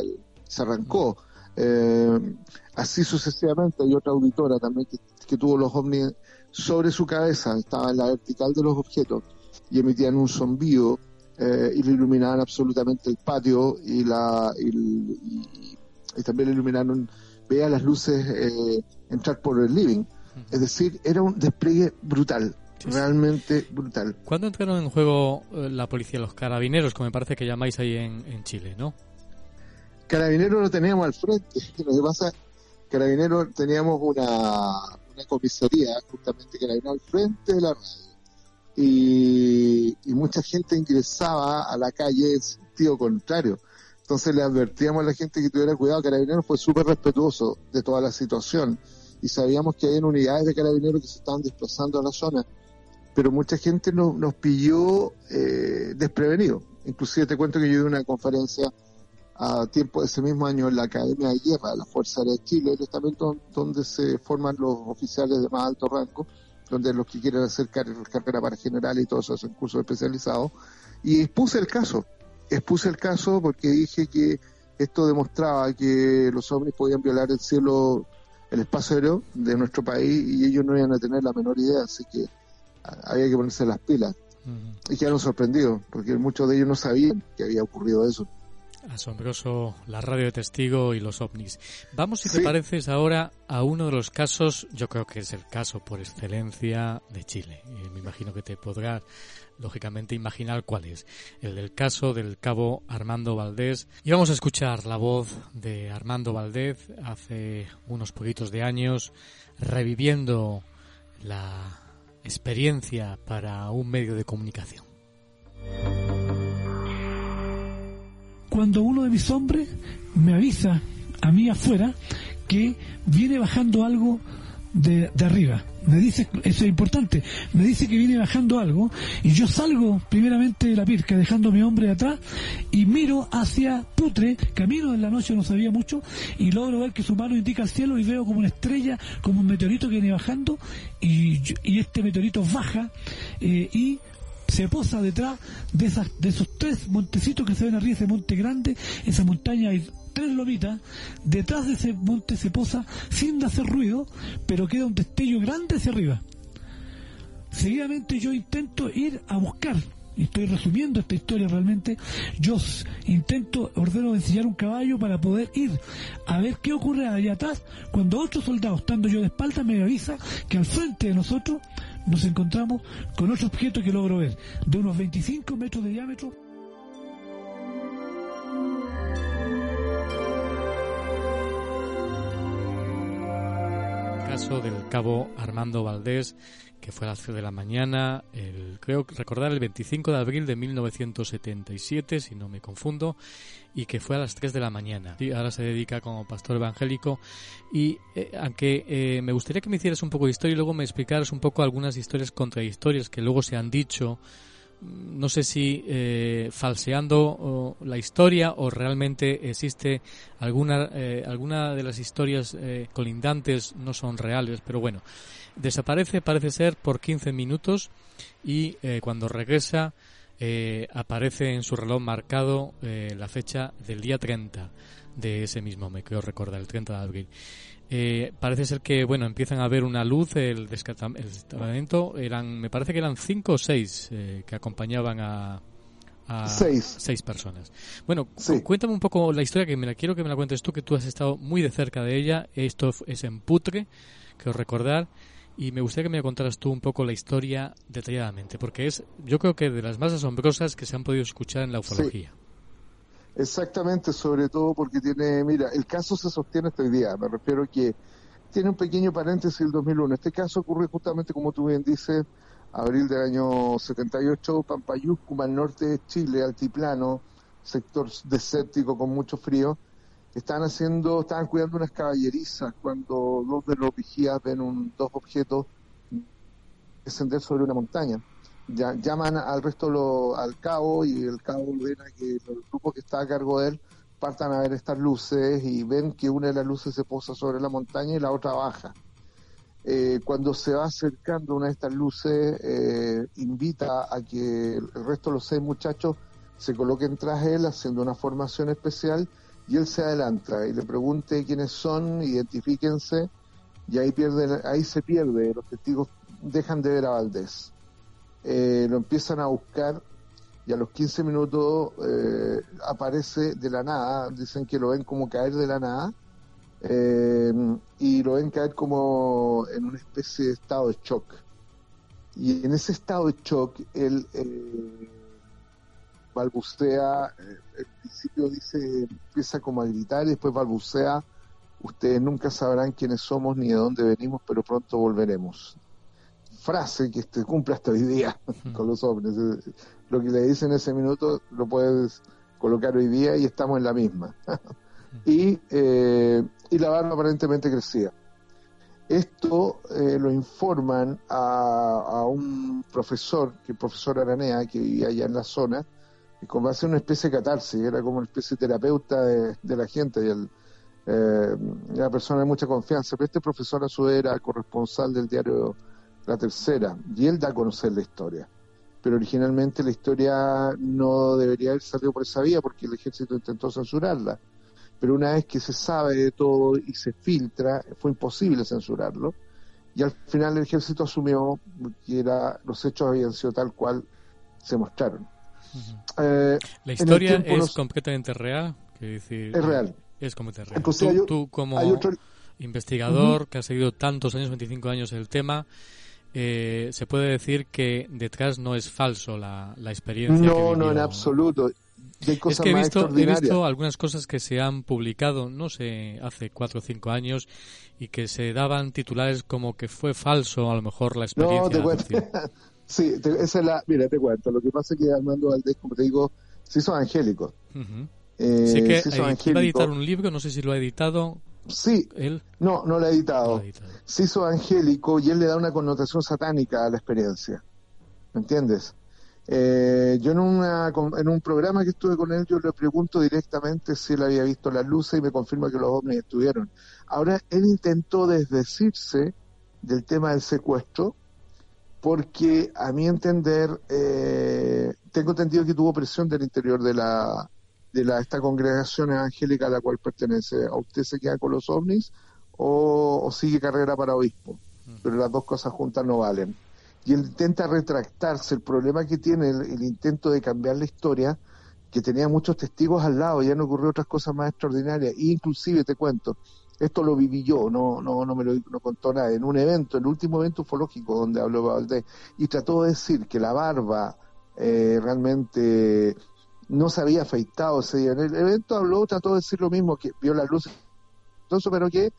se arrancó. Eh, así sucesivamente hay otra auditora también que, que tuvo los ovnis sobre su cabeza, estaba en la vertical de los objetos y emitían un zumbido eh, y le iluminaban absolutamente el patio y la y, también le iluminaron vea las luces eh, entrar por el living. Es decir era un despliegue brutal realmente brutal. ¿Cuándo entraron en juego eh, la policía los carabineros como me parece que llamáis ahí en, Chile no carabineros lo teníamos al frente. Lo que pasa carabineros teníamos una una comisaría justamente carabinero al frente de la radio. Y, mucha gente ingresaba a la calle en sentido contrario. Entonces le advertíamos a la gente que tuviera cuidado. Carabineros fue súper respetuoso de toda la situación. Y sabíamos que había unidades de carabineros que se estaban desplazando a la zona, pero mucha gente nos, nos pilló eh, desprevenido. Inclusive te cuento que yo di una conferencia a tiempo de ese mismo año en la Academia de Guerra de la Fuerza Aérea de Chile, el estamento donde se forman los oficiales de más alto rango, donde los que quieren hacer carrera para general y todos esos cursos especializados, y expuse el caso, expuse el caso porque dije que esto demostraba que los hombres podían violar el cielo, el espacio aéreo de nuestro país y ellos no iban a tener la menor idea, así que había que ponerse las pilas. Y quedaron sorprendidos, porque muchos de ellos no sabían que había ocurrido eso. Asombroso la radio de testigo y los ovnis. Vamos, si te pareces, ahora a uno de los casos, yo creo que es el caso por excelencia de Chile. Me imagino que te podrás, lógicamente, imaginar cuál es. El del caso del cabo Armando Valdés. Y vamos a escuchar la voz de Armando Valdés hace unos poquitos de años, reviviendo la experiencia para un medio de comunicación. cuando uno de mis hombres me avisa a mí afuera que viene bajando algo de, arriba. Me dice, eso es importante, me dice que viene bajando algo y yo salgo primeramente de la pirca dejando a mi hombre atrás y miro hacia Putre, camino en la noche no sabía mucho y logro ver que su mano indica al cielo y veo como una estrella, como un meteorito que viene bajando y, este meteorito baja eh, y se posa detrás de, esas, de esos tres montecitos que se ven arriba, ese monte grande, esa montaña hay tres lomitas, detrás de ese monte se posa sin hacer ruido, pero queda un destello grande hacia arriba. Seguidamente yo intento ir a buscar, estoy resumiendo esta historia realmente, yo intento, ordeno enseñar un caballo para poder ir a ver qué ocurre allá atrás, cuando otro soldado, estando yo de espalda, me avisa que al frente de nosotros nos encontramos con otro objeto que logro ver, de unos 25 metros de diámetro. Caso del cabo Armando Valdés que fue a las 3 de la mañana, el, creo recordar el 25 de abril de 1977, si no me confundo, y que fue a las 3 de la mañana. Y ahora se dedica como pastor evangélico. Y eh, aunque eh, me gustaría que me hicieras un poco de historia y luego me explicaras un poco algunas historias contradictorias que luego se han dicho. No sé si eh, falseando la historia o realmente existe alguna eh, alguna de las historias colindantes no son reales, pero bueno, desaparece parece ser por 15 minutos y cuando regresa aparece en su reloj marcado la fecha del día 30 de ese mismo me creo recordar, el 30 de abril. Eh, parece ser que, bueno, empiezan a ver una luz, el destacamento, eran, me parece que eran cinco o seis eh, que acompañaban a, a seis. personas. Bueno, cuéntame un poco la historia, que me la quiero que me la cuentes tú, que tú has estado muy de cerca de ella. Esto es en Putre, que os recordar. Y me gustaría que me contaras tú un poco la historia detalladamente, porque es, yo creo que de las más asombrosas que se han podido escuchar en la ufología. Exactamente, sobre todo porque tiene, mira, el caso se sostiene hasta hoy día, me refiero que tiene un pequeño paréntesis el 2001. Este caso ocurrió justamente, como tú bien dices, abril del año 78, Pampayúscuma, al norte de Chile, altiplano, sector desértico con mucho frío estaban haciendo, estaban cuidando unas caballerizas cuando dos de los vigías ven un, dos objetos descender sobre una montaña. Llaman al resto lo, al cabo y el cabo ordena que el grupo que está a cargo de él partan a ver estas luces y ven que una de las luces se posa sobre la montaña y la otra baja. Eh, cuando se va acercando una de estas luces, eh, invita a que el resto de los seis muchachos se coloquen tras él haciendo una formación especial y él se adelanta y le pregunte quiénes son, identifíquense, y ahí, pierde, ahí se pierde, los testigos dejan de ver a Valdés. Eh, lo empiezan a buscar y a los 15 minutos eh, aparece de la nada, dicen que lo ven como caer de la nada, eh, y lo ven caer como en una especie de estado de shock. Y en ese estado de shock, él balbucea, eh, al principio dice, empieza como a gritar y después balbucea, ustedes nunca sabrán quiénes somos ni de dónde venimos, pero pronto volveremos. Frase que se cumple hasta hoy día con los hombres. Lo que le dicen en ese minuto lo puedes colocar hoy día y estamos en la misma. y, eh, y la barba aparentemente crecía. Esto eh, lo informan a, a, un profesor, que el profesor Aranea, que vivía allá en la zona, y como hace una especie de catarsis, era como una especie de terapeuta de, la gente y el, eh, persona de mucha confianza. Pero este profesor a su vez era corresponsal del diario La Tercera y él da a conocer la historia. Pero originalmente la historia no debería haber salido por esa vía porque el ejército intentó censurarla. Pero una vez que se sabe de todo y se filtra, fue imposible censurarlo. Y al final el ejército asumió que era, los hechos habían sido tal cual se mostraron. Eh, la historia es completamente real. Decir, es real. Es completamente real. tú, como investigador que ha seguido tantos años, 25 años el tema, eh, se puede decir que detrás no es falso la, la experiencia. No, no, en absoluto. Es que he visto, he visto algunas cosas que se han publicado, no sé, hace cuatro o cinco años y que se daban titulares como que fue falso a lo mejor la experiencia. No, te Sí, esa es la. Mira, te cuento. Lo que pasa es que Armando Valdés, como te digo, se hizo angélico. eh, sí que se hizo angélico. a editar un libro, no sé si lo ha editado. Sí, él. No, no lo ha editado. Se hizo angélico y él le da una connotación satánica a la experiencia. ¿Me entiendes? Eh, yo en, una, en un programa que estuve con él, yo le pregunto directamente si él había visto las luces y me confirma que los ovnis estuvieron. Ahora, él intentó desdecirse del tema del secuestro porque a mi entender, eh, tengo entendido que tuvo presión del interior de la de la, esta congregación evangélica a la cual pertenece. ¿A usted se queda con los ovnis o, sigue carrera para obispo? Mm. Pero las dos cosas juntas no valen. Y él intenta retractarse. El problema que tiene el, intento de cambiar la historia, que tenía muchos testigos al lado, ya no ocurrió otras cosas más extraordinarias. E inclusive, te cuento, esto lo viví yo, no, no, no me lo no contó nada, en un evento, el último evento ufológico donde habló Valdés, y trató de decir que la barba eh, realmente no se había afeitado ese día. En el evento habló, trató de decir lo mismo, que vio la luz, entonces, pero que,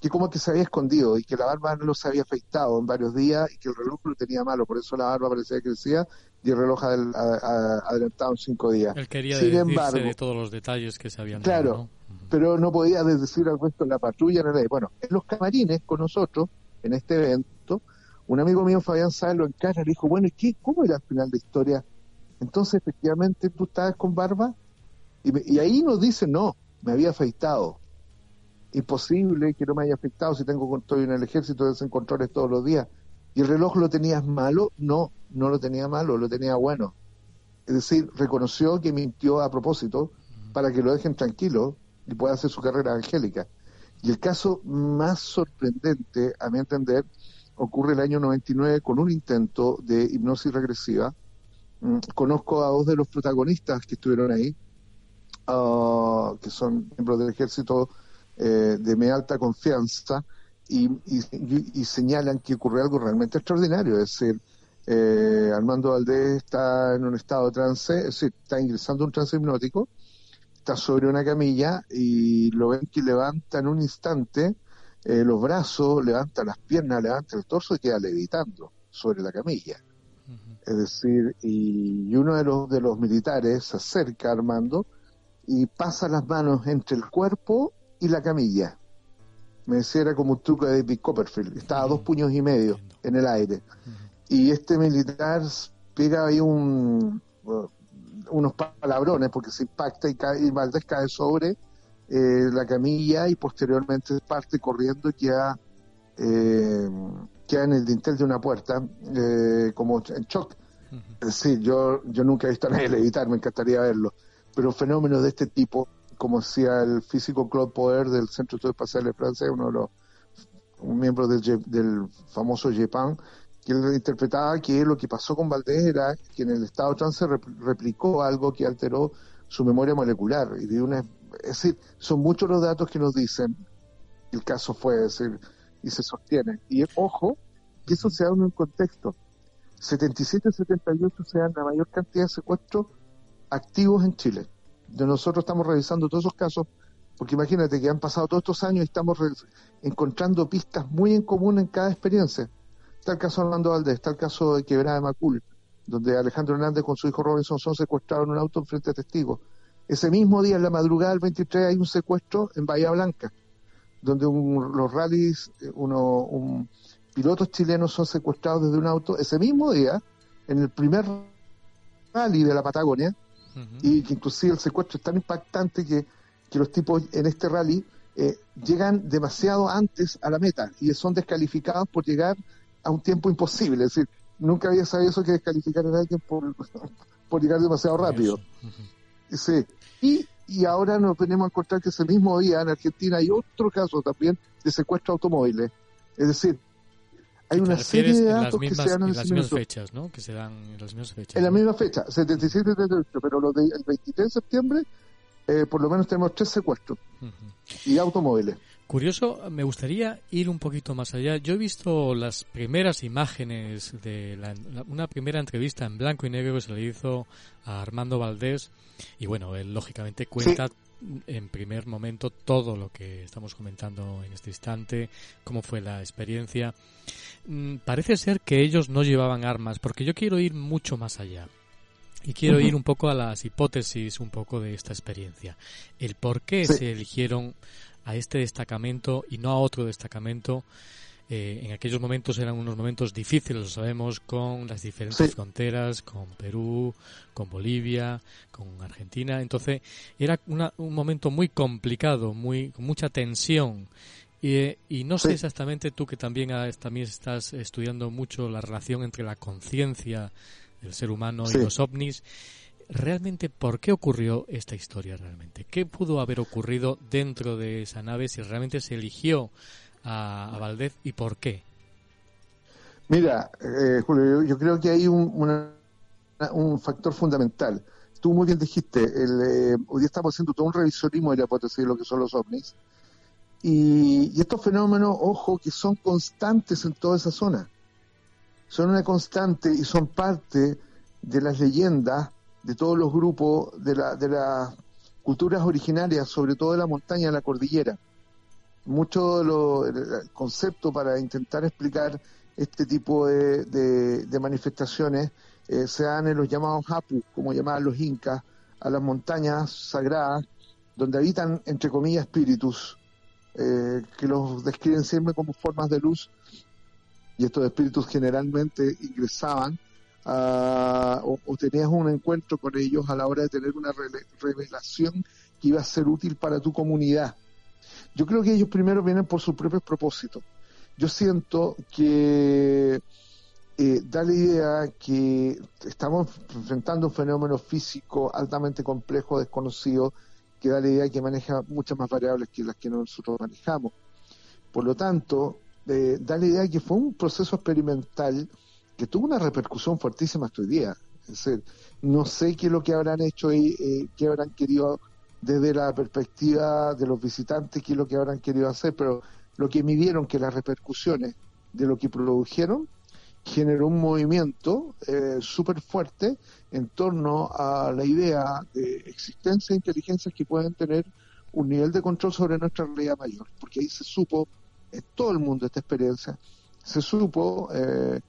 que como que se había escondido y que la barba no se había afeitado en varios días y que el reloj lo tenía malo, por eso la barba parecía que crecía y el reloj adelantado en cinco días. Él quería Sin embargo, de todos los detalles que se habían claro, dado, pero no podía decir al resto en la patrulla. Bueno, en los camarines con nosotros, en este evento, un amigo mío, Fabián Sáenz, lo encara le dijo, bueno, ¿y qué? ¿Cómo era el final de historia? Entonces, efectivamente, tú estabas con barba. Y, y ahí nos dice, no, me había afeitado. Imposible que no me haya afeitado si tengo estoy en el ejército de controles todos los días. ¿Y el reloj lo tenías malo? No, no lo tenía malo, lo tenía bueno. Es decir, reconoció que mintió a propósito para que lo dejen tranquilo y pueda hacer su carrera angélica. Y el caso más sorprendente, a mi entender, ocurre el año 99 con un intento de hipnosis regresiva. Mm, conozco a dos de los protagonistas que estuvieron ahí, ah, que son miembros del ejército eh, de mi alta confianza, y, señalan que ocurrió algo realmente extraordinario. Es decir, eh, Armando Valdés está en un estado de trance, es decir, está ingresando un trance hipnótico, está sobre una camilla y lo ven que levanta en un instante eh, los brazos, levanta las piernas, levanta el torso y queda levitando sobre la camilla. Es decir, y, uno de los, de los militares se acerca a Armando y pasa las manos entre el cuerpo y la camilla. Me decía, era como un truco de David Copperfield. Estaba a dos puños y medio en el aire. Y este militar pega ahí un, unos palabrones porque se impacta y, cae, y Valdés cae sobre eh, la camilla y posteriormente parte corriendo y queda, eh, queda en el dintel de una puerta eh, como en shock. Es decir, yo, yo nunca he visto a nadie levitar, me encantaría verlo, pero fenómenos de este tipo, como decía el físico Claude Poder del Centro de Estudios Espaciales Francés, uno de los un miembro del, del famoso JEPAN, que él interpretaba que lo que pasó con Valdés era que en el estado de trance replicó algo que alteró su memoria molecular y de una es decir, son muchos los datos que nos dicen el caso fue, decir, y se sostiene. Y ojo, que eso se da en un contexto. 77 78 se dan la mayor cantidad de secuestros activos en Chile. De nosotros estamos revisando todos esos casos, porque imagínate que han pasado todos estos años y estamos encontrando pistas muy en común en cada experiencia. Está el caso de Armando Valdés, está el caso de Quebrada de Macul, donde Alejandro Hernández con su hijo Robinson son secuestrados en un auto en frente a testigos. Ese mismo día, en la madrugada del 23, hay un secuestro en Bahía Blanca, donde los rallies, eh, uno, un, pilotos chilenos son secuestrados desde un auto ese mismo día, en el primer rally de la Patagonia, y que inclusive el secuestro es tan impactante que, que los tipos en este rally eh, llegan demasiado antes a la meta y son descalificados por llegar a un tiempo imposible. Es decir, nunca había sabido eso que descalificar a alguien por, por llegar demasiado rápido. Sí. Y, y ahora nos venimos a encontrar que ese mismo día en Argentina hay otro caso también de secuestro de automóviles. Es decir, hay una serie de datos que se dan en, las mismas fechas, ¿no? Que se dan en las mismas fechas. En la misma fecha, 77 y 78, pero los del 23 de septiembre, eh, por lo menos tenemos tres secuestros y automóviles. Curioso, me gustaría ir un poquito más allá. Yo he visto las primeras imágenes de una primera entrevista en blanco y negro que se le hizo a Armando Valdés y bueno, él lógicamente cuenta en primer momento todo lo que estamos comentando en este instante, cómo fue la experiencia. Mm, parece ser que ellos no llevaban armas, porque yo quiero ir mucho más allá. Y quiero ir un poco a las hipótesis un poco de esta experiencia. El por qué se eligieron a este destacamento y no a otro destacamento. Eh, en aquellos momentos eran unos momentos difíciles, lo sabemos, con las diferentes fronteras, con Perú, con Bolivia, con Argentina. Entonces era un momento muy complicado, muy con mucha tensión. Y, y no sé exactamente tú que también, también estás estudiando mucho la relación entre la conciencia del ser humano y los ovnis realmente por qué ocurrió esta historia realmente. ¿Qué pudo haber ocurrido dentro de esa nave si realmente se eligió a, Valdez y por qué? Mira, eh, Julio, yo, creo que hay un, factor fundamental. Tú muy bien dijiste, el, eh, hoy estamos haciendo todo un revisorismo de la hipótesis de lo que son los ovnis. Y, estos fenómenos, ojo, que son constantes en toda esa zona. Son una constante y son parte de las leyendas de todos los grupos de, de las culturas originarias, sobre todo de la montaña, de la cordillera. Mucho de concepto para intentar explicar este tipo de, de, manifestaciones eh, se dan en los llamados Hapu, como llamaban los incas, a las montañas sagradas, donde habitan, entre comillas, espíritus, eh, que los describen siempre como formas de luz, y estos espíritus generalmente ingresaban o, tenías un encuentro con ellos a la hora de tener una revelación que iba a ser útil para tu comunidad. Yo creo que ellos primero vienen por sus propios propósitos. Yo siento que eh, da la idea que estamos enfrentando un fenómeno físico altamente complejo, desconocido, que da la idea que maneja muchas más variables que las que nosotros manejamos. Por lo tanto, eh, da la idea que fue un proceso experimental que tuvo una repercusión fuertísima hasta hoy día. Es decir, no sé qué es lo que habrán hecho y eh, qué habrán querido desde la perspectiva de los visitantes, qué es lo que habrán querido hacer, pero lo que midieron que las repercusiones de lo que produjeron generó un movimiento eh, súper fuerte en torno a la idea de existencia de inteligencias que pueden tener un nivel de control sobre nuestra realidad mayor, porque ahí se supo, en todo el mundo esta experiencia, se supo eh,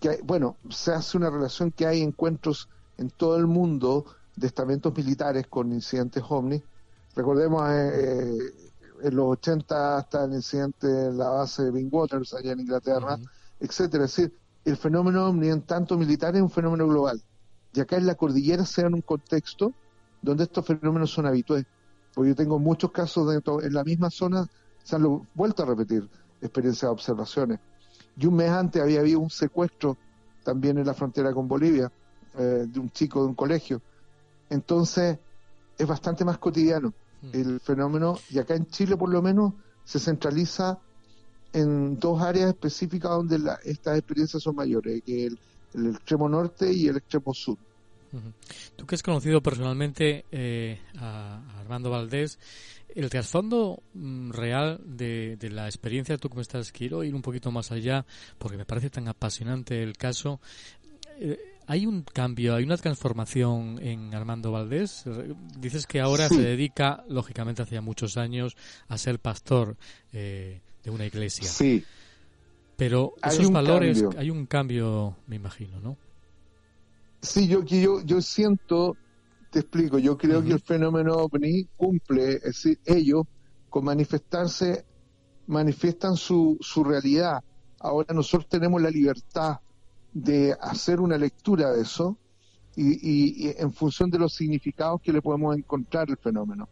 que, hay, bueno, se hace una relación que hay encuentros en todo el mundo de estamentos militares con incidentes ovni. Recordemos eh, en los 80 hasta el incidente en la base de Bing Waters allá en Inglaterra, etcétera. Es decir, el fenómeno ovni en tanto militar es un fenómeno global. Y acá en la cordillera se da en un contexto donde estos fenómenos son habituales. Porque yo tengo muchos casos dentro, en la misma zona, se han vuelto a repetir experiencias de observaciones. Y un mes antes había habido un secuestro también en la frontera con Bolivia eh, de un chico de un colegio. Entonces, es bastante más cotidiano el fenómeno y acá en Chile por lo menos se centraliza en dos áreas específicas donde la, estas experiencias son mayores, que el, el extremo norte y el extremo sur. Tú que has conocido personalmente eh, a Armando Valdés, el trasfondo mm, real de, de, la experiencia, tú como estás, quiero ir un poquito más allá, porque me parece tan apasionante el caso. Eh, ¿Hay un cambio, hay una transformación en Armando Valdés? Dices que ahora Sí. se dedica, lógicamente, hacía muchos años, a ser pastor eh, de una iglesia. Sí. Pero Hay esos valores, cambio. hay un cambio, me imagino, ¿no? Sí, yo, que yo, yo siento, te explico, yo creo que el fenómeno ovni cumple, es decir, ellos con manifestarse manifiestan su, su realidad. Ahora nosotros tenemos la libertad de hacer una lectura de eso y, y- y en función de los significados que le podemos encontrar al fenómeno.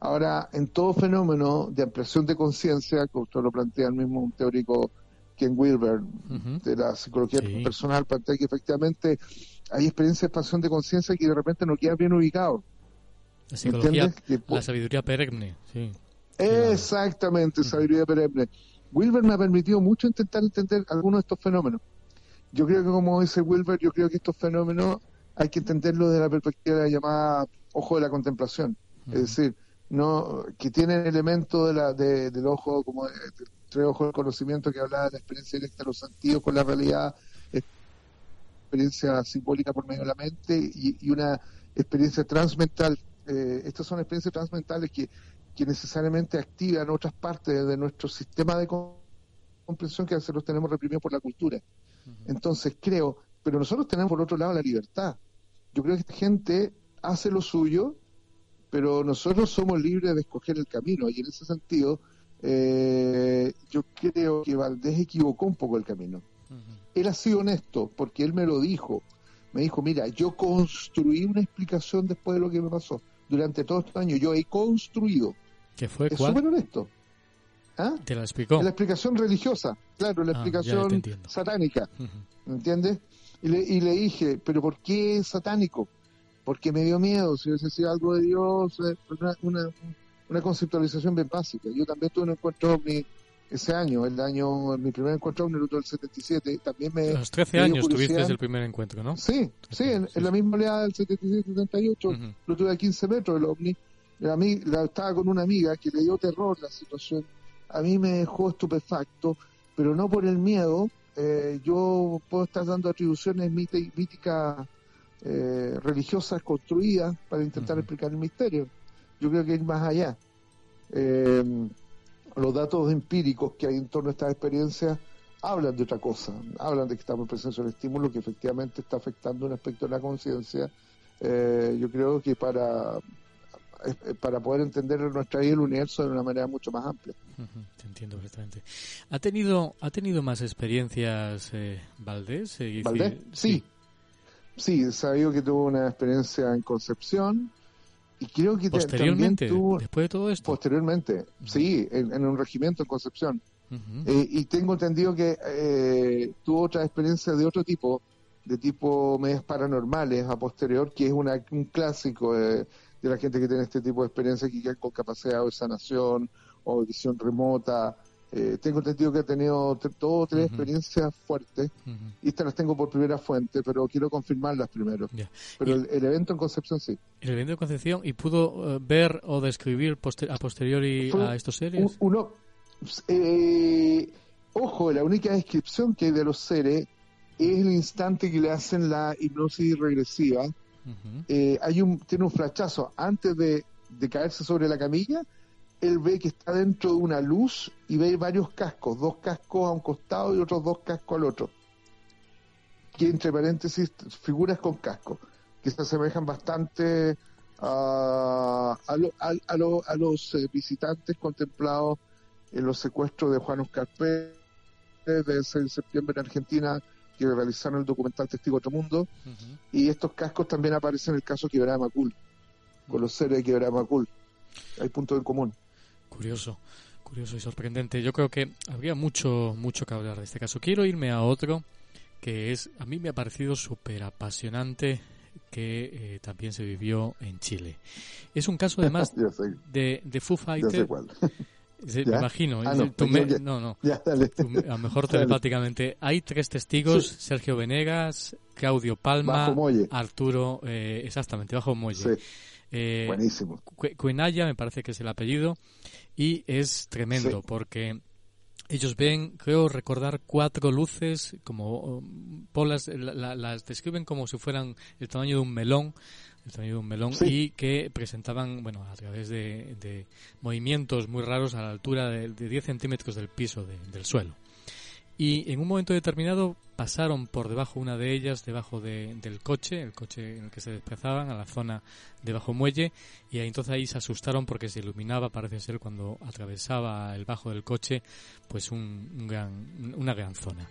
Ahora, en todo fenómeno de ampliación de conciencia, que usted lo plantea el mismo un teórico Ken Wilber, de la psicología personal, plantea que efectivamente hay experiencias de expansión de conciencia que de repente no quedan bien ubicados. La psicología, ¿Entiendes? Que po- la sabiduría perenne, sí. Exactamente, sabiduría perenne. Wilber me ha permitido mucho intentar entender algunos de estos fenómenos. Yo creo que, como dice Wilber, yo creo que estos fenómenos hay que entenderlos desde la perspectiva de la llamada ojo de la contemplación. Es decir, no que tienen elementos de la, de- del ojo, como de, de tres ojos del conocimiento que hablaba de la experiencia directa de los sentidos con la realidad, experiencia simbólica por medio de la mente y, y una experiencia transmental. Eh, estas son experiencias transmentales que, que necesariamente activan otras partes de nuestro sistema de com- comprensión que a veces los tenemos reprimidos por la cultura. Entonces creo, pero nosotros tenemos por otro lado la libertad. Yo creo que esta gente hace lo suyo, pero nosotros somos libres de escoger el camino y en ese sentido eh, yo creo que Valdés equivocó un poco el camino. Él ha sido honesto porque él me lo dijo. Me dijo, mira, yo construí una explicación después de lo que me pasó. Durante todos estos años yo he construido. ¿Qué fue? Es súper honesto. ¿Ah? ¿Te la explicó? La explicación religiosa, claro, la Ah, explicación satánica. ¿Me entiendes? Y le, y le dije, ¿pero por qué es satánico? Porque me dio miedo, si hubiese sido algo de Dios, eh, una, una, una conceptualización bien básica. Yo también tuve un encuentro ovni ese año, el año, mi primer encuentro ovni el del 77, también me... A los 13 me dio años tuviste el primer encuentro, ¿no? Sí, sí, en, en la misma oleada del 77-78, lo tuve a 15 metros el ovni. A mí, la, estaba con una amiga que le dio terror la situación. A mí me dejó estupefacto, pero no por el miedo. Eh, yo puedo estar dando atribuciones míti- míticas eh, religiosas construidas para intentar explicar el misterio. Yo creo que ir más allá. Eh, los datos empíricos que hay en torno a estas experiencias hablan de otra cosa, hablan de que estamos en presencia de un estímulo que efectivamente está afectando un aspecto de la conciencia. Eh, yo creo que para, eh, para poder entender nuestra vida y el universo de una manera mucho más amplia. Te entiendo perfectamente. ¿Ha tenido, ha tenido más experiencias eh, Valdés? Eh, ¿Valdés? Sí. Sí, he sabido que tuvo una experiencia en Concepción y creo que Posteriormente, también tuvo... después de todo esto. Posteriormente, sí, en, en un regimiento en Concepción. Eh, y tengo entendido que eh, tuvo otra experiencia de otro tipo, de tipo medias paranormales a posterior, que es una, un clásico de, de de la gente que tiene este tipo de experiencia que queda con capacidad de sanación o visión remota. Eh, tengo entendido que he tenido tres o tres experiencias fuertes y estas las tengo por primera fuente, pero quiero confirmarlas primero. Pero el, el evento en Concepción sí. El evento de Concepción, ¿y pudo eh, ver o describir poster- a posteriori Fue a estos seres? un- uno, eh, ojo, la única descripción que hay de los seres es el instante que le hacen la hipnosis regresiva. Eh, hay un, tiene un flachazo antes de, de caerse sobre la camilla. Él ve que está dentro de una luz y ve varios cascos, dos cascos a un costado y otros dos cascos al otro. Que entre paréntesis, figuras con casco, que se asemejan bastante a, a, lo- a- a lo- a los eh, visitantes contemplados en los secuestros de Juan Oscar Pérez del 6 de septiembre en Argentina, que realizaron el documental Testigo de Otro Mundo. Y estos cascos también aparecen en el caso de Quebrada Macul, con los seres de Quebrada Macul. Hay puntos en común. Curioso, curioso y sorprendente. Yo creo que habría mucho, mucho que hablar de este caso. Quiero irme a otro que es, a mí me ha parecido súper apasionante que eh, también se vivió en Chile. Es un caso además de, de Foo Ya sé Fighter. cuál. Sí, ¿Ya? Me imagino. Ah, no, tú pues me- no, no. ya, dale. Tú me- a lo mejor telepáticamente. Hay tres testigos: Sí. Sergio Venegas, Claudio Palma. Arturo, eh, exactamente, bajo Muelle. Sí. Eh, Buenísimo. Cu- Cuenaya, me parece que es el apellido, y es tremendo Sí. porque ellos ven, creo recordar, cuatro luces, como bolas, la- las describen como si fueran el tamaño de un melón, el tamaño de un melón, Sí. y que presentaban, bueno, a través de, de movimientos muy raros a la altura de, de 10 centímetros del piso de- del suelo. Y en un momento determinado pasaron por debajo una de ellas, debajo de- del coche, el coche en el que se desplazaban, a la zona debajo muelle, y entonces ahí se asustaron porque se iluminaba, parece ser, cuando atravesaba el bajo del coche, pues un, gran, una gran zona.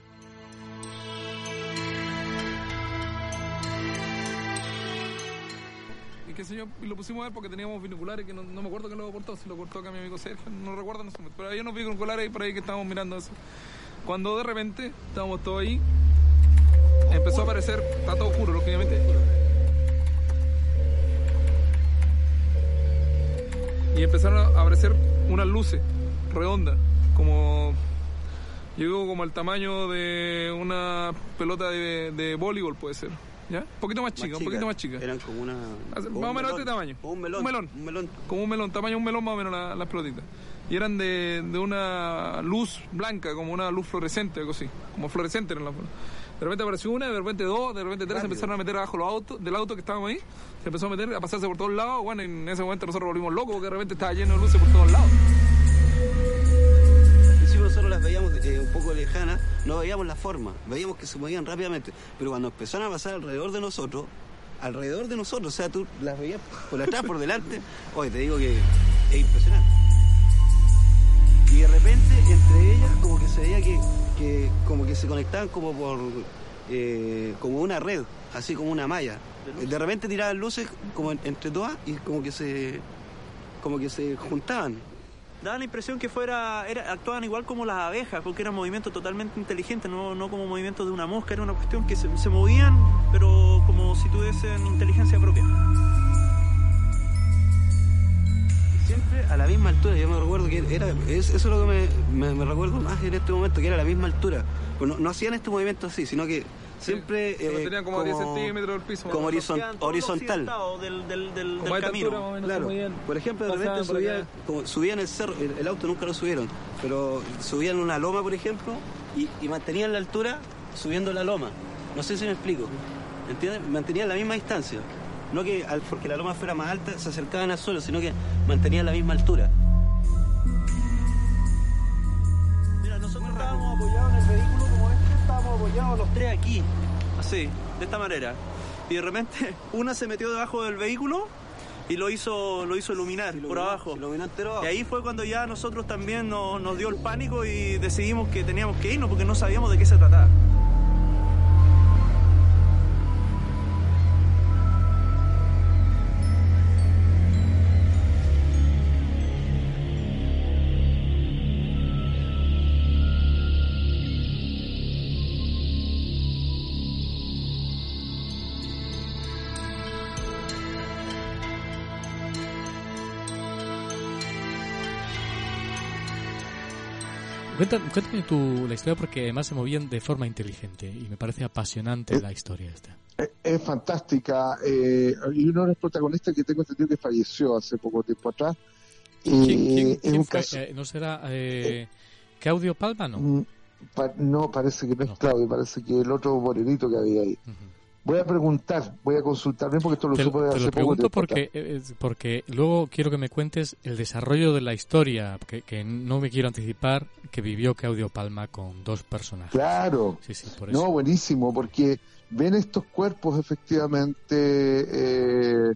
Y qué sé yo, y lo pusimos a ver porque teníamos binoculares que no, no me acuerdo quién lo cortó, si lo cortó acá mi amigo Sergio, no recuerdo ese momento. Pero había unos binoculares ahí por ahí que estábamos mirando eso. Cuando de repente estábamos todos ahí, empezó a aparecer, está todo oscuro, lógicamente. Y empezaron a aparecer unas luces redondas, como llegó como al tamaño de una pelota de, de voleibol, puede ser. ¿Ya? Un poquito más chica, un poquito más chica. Eran como una. Más o menos melón, este tamaño. un melón. Un melón. Un melón. Como un melón, tamaño un melón más o menos la- las pelotitas. Y eran de, de una luz blanca, como una luz fluorescente, algo así. Como fluorescente eran las De repente apareció una, de repente dos, de repente tres, se empezaron a meter abajo los autos, del auto que estábamos ahí. Se empezó a meter, a pasarse por todos lados. Bueno, en ese momento nosotros volvimos locos porque de repente estaba lleno de luces por todos lados. Principio nosotros las veíamos eh, un poco lejanas, no veíamos la forma, veíamos que se movían rápidamente. Pero cuando empezaron a pasar alrededor de nosotros, alrededor de nosotros, o sea, tú las veías por atrás, por delante, oye, te digo que es impresionante. Y de repente, entre ellas, como que se veía que, que como que se conectaban como por eh, como una red, así como una malla. De repente tiraban luces como en- entre todas y como que se como que se juntaban. Daba la impresión que fuera, era, actuaban igual como las abejas, porque eran movimientos totalmente inteligentes, no, no como movimientos de una mosca, era una cuestión que se, se movían, pero como si tuviesen inteligencia propia. Siempre a la misma altura, yo me recuerdo que era, es- eso es lo que me, recuerdo más en este momento, que era a la misma altura. Pues no, no hacían este movimiento así, sino que siempre... Se eh, mantenían como a 10 centímetros del piso. como horizon- horizontal. Del, del, Como camino. altura, menos, Claro, por ejemplo, de repente subía, como subían el cerro, el, el auto nunca lo subieron, pero subían una loma, por ejemplo, y, y mantenían la altura subiendo la loma. No sé si me explico. ¿Entiendes? Mantenían la misma distancia. No que al- porque la loma fuera más alta se acercaban al suelo, sino que mantenían la misma altura. Mira, nosotros estábamos apoyados en el vehículo como este, estábamos apoyados los tres aquí, así, de esta manera. Y de repente una se metió debajo del vehículo y lo hizo, lo hizo iluminar por abajo. Y ahí fue cuando ya nosotros también nos, nos dio el pánico y decidimos que teníamos que irnos porque no sabíamos de qué se trataba. Cuéntame, cuéntame tú la historia porque además se movían de forma inteligente y me parece apasionante Eh, la historia esta. Es, es fantástica. Eh, y uno de los protagonistas que tengo entendido que falleció hace poco tiempo atrás. ¿Quién, Eh, quién- es quién un fue? caso- Eh, ¿No será eh, Claudio Palma? No. Mm, pa- no, parece que no es Claudio, parece que el otro morenito que había ahí. Voy a preguntar, voy a consultar bien porque esto lo Te, supe de te hace lo poco pregunto porque, eh, porque luego quiero que me cuentes el desarrollo de la historia, que, que no me quiero anticipar, que vivió Claudio Palma con dos personajes. Claro. Sí, sí, por eso. No, buenísimo, porque ven estos cuerpos efectivamente eh,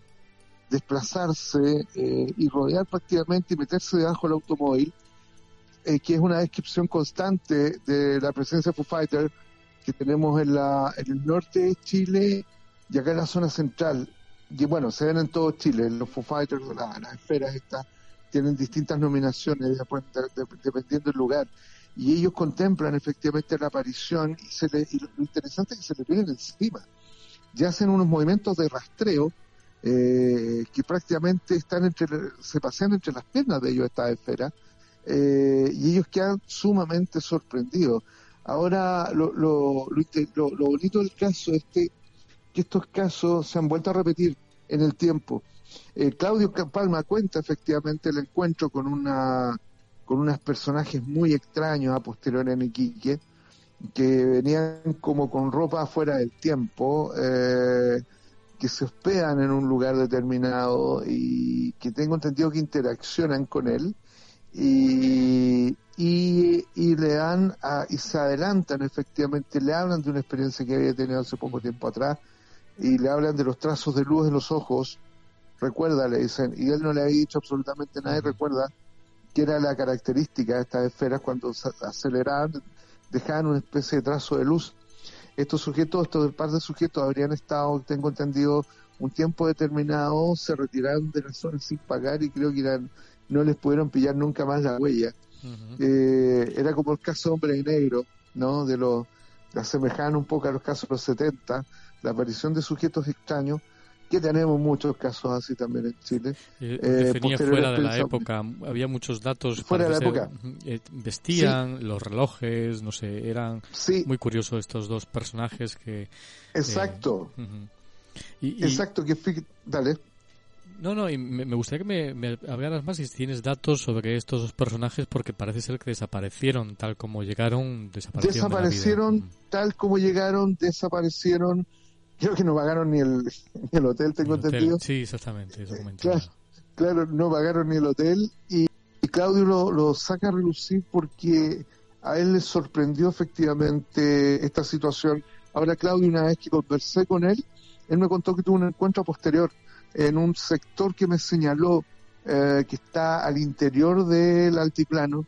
desplazarse eh, y rodear prácticamente y meterse debajo del automóvil, eh, que es una descripción constante de la presencia de Foo Fighters que tenemos en, la, en el norte de Chile y acá en la zona central. Y bueno, se ven en todo Chile, los Foo Fighters, la- las esferas estas, tienen distintas nominaciones dependiendo del lugar. Y ellos contemplan efectivamente la aparición y, se le- y lo interesante es que se le vienen encima. Ya hacen unos movimientos de rastreo eh, que prácticamente están entre, se pasean entre las piernas de ellos estas esferas eh, y ellos quedan sumamente sorprendidos. Ahora, lo, lo, lo, bonito del caso es que, que estos casos se han vuelto a repetir en el tiempo. Eh, Claudio Palma cuenta efectivamente el encuentro con una con unos personajes muy extraños a posteriori en Iquique, que venían como con ropa fuera del tiempo, eh, que se hospedan en un lugar determinado y que tengo entendido que interaccionan con él y, y, y le dan a- y se adelantan efectivamente, le hablan de una experiencia que había tenido hace poco tiempo atrás y le hablan de los trazos de luz en los ojos, recuerda, le dicen, y él no le había dicho absolutamente nada y recuerda que era la característica de estas esferas cuando aceleraban, dejaban una especie de trazo de luz. Estos sujetos, estos par de sujetos habrían estado, tengo entendido, un tiempo determinado, se retiraron de la zona sin pagar y creo que eran, no les pudieron pillar nunca más la huella. Eh, era como el caso de Hombre Negro, ¿no? De los, asemejaban un poco a los casos de los 70, la aparición de sujetos extraños, que tenemos muchos casos así también en Chile. Eh, Eh, definía posterior fuera de la época, había muchos datos. Fuera de la época. eh, vestían, los relojes, no sé, eran muy curiosos estos dos personajes que... eh, Exacto. Y- y- Exacto, que dale. No, no, y me, me gustaría que me, me hablaras más si tienes datos sobre estos dos personajes porque parece ser que desaparecieron tal como llegaron, desaparecieron. de. Desaparecieron tal como llegaron, desaparecieron. Creo que no pagaron ni el, ni el hotel, tengo El hotel, entendido. Sí, exactamente, eso. Claro, claro, no pagaron ni el hotel y, y Claudio lo, lo saca a relucir porque a él le sorprendió efectivamente esta situación. Ahora Claudio, una vez que conversé con él, él me contó que tuvo un encuentro posterior en un sector que me señaló eh, que está al interior del altiplano,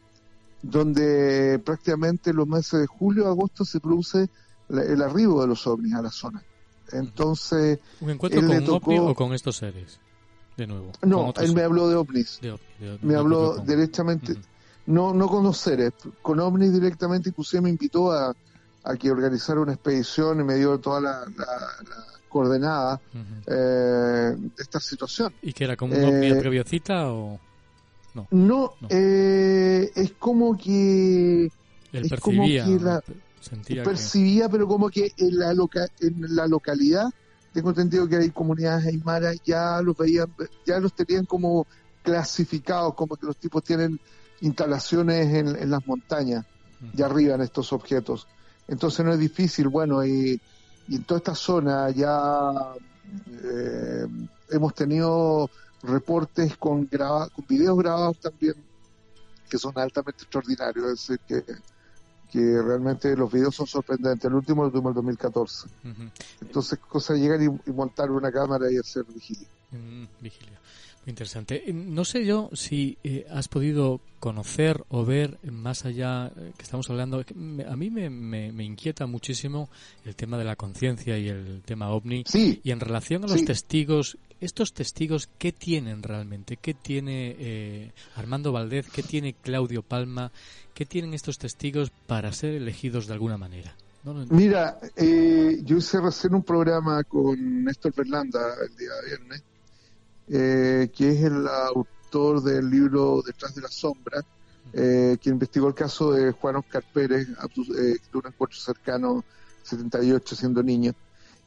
donde prácticamente los meses de julio agosto se produce la- el arribo de los ovnis a la zona. Entonces, ¿Un encuentro él con le un tocó- ovni o con estos seres? De nuevo. no, él me habló de ovnis. De ovni, de- me habló con- directamente, no, no con los seres, con ovnis directamente, inclusive me invitó a, a que organizara una expedición y me dio toda la, la- la coordenada eh, de esta situación. ¿Y que era como un ovni Eh, previa cita o...? No. No, eh, es como que... Él es como percibía, que la- sentía que... percibía, pero como que en la, loca, en la localidad, tengo entendido que hay comunidades aymaras, ya los veían, ya los tenían como clasificados, como que los tipos tienen instalaciones en, en las montañas, y arriba en estos objetos. Entonces no es difícil, bueno, y, y en toda esta zona ya eh, hemos tenido reportes con, graba, con videos grabados también que son altamente extraordinarios, es decir, que, que realmente los videos son sorprendentes. El último lo tuvimos en el 2014. Ujú. Entonces, cosa de llegar y, y montar una cámara y hacer vigilia. Mm, vigilia. Muy interesante. Eh, No sé yo si eh, has podido conocer o ver más allá eh, que estamos hablando. A mí me, me- me inquieta muchísimo el tema de la conciencia y el tema ovni. Sí. Y en relación a los Sí. testigos, estos testigos, ¿qué tienen realmente? ¿Qué tiene eh, Armando Valdez? ¿Qué tiene Claudio Palma? ¿Qué tienen estos testigos para ser elegidos de alguna manera? No. Mira, eh, yo hice recién un programa con Néstor Berlanda el día viernes, eh, que es el autor del libro Detrás de la Sombra, eh, que investigó el caso de Juan Oscar Pérez, de un encuentro cercano, 78, siendo niño.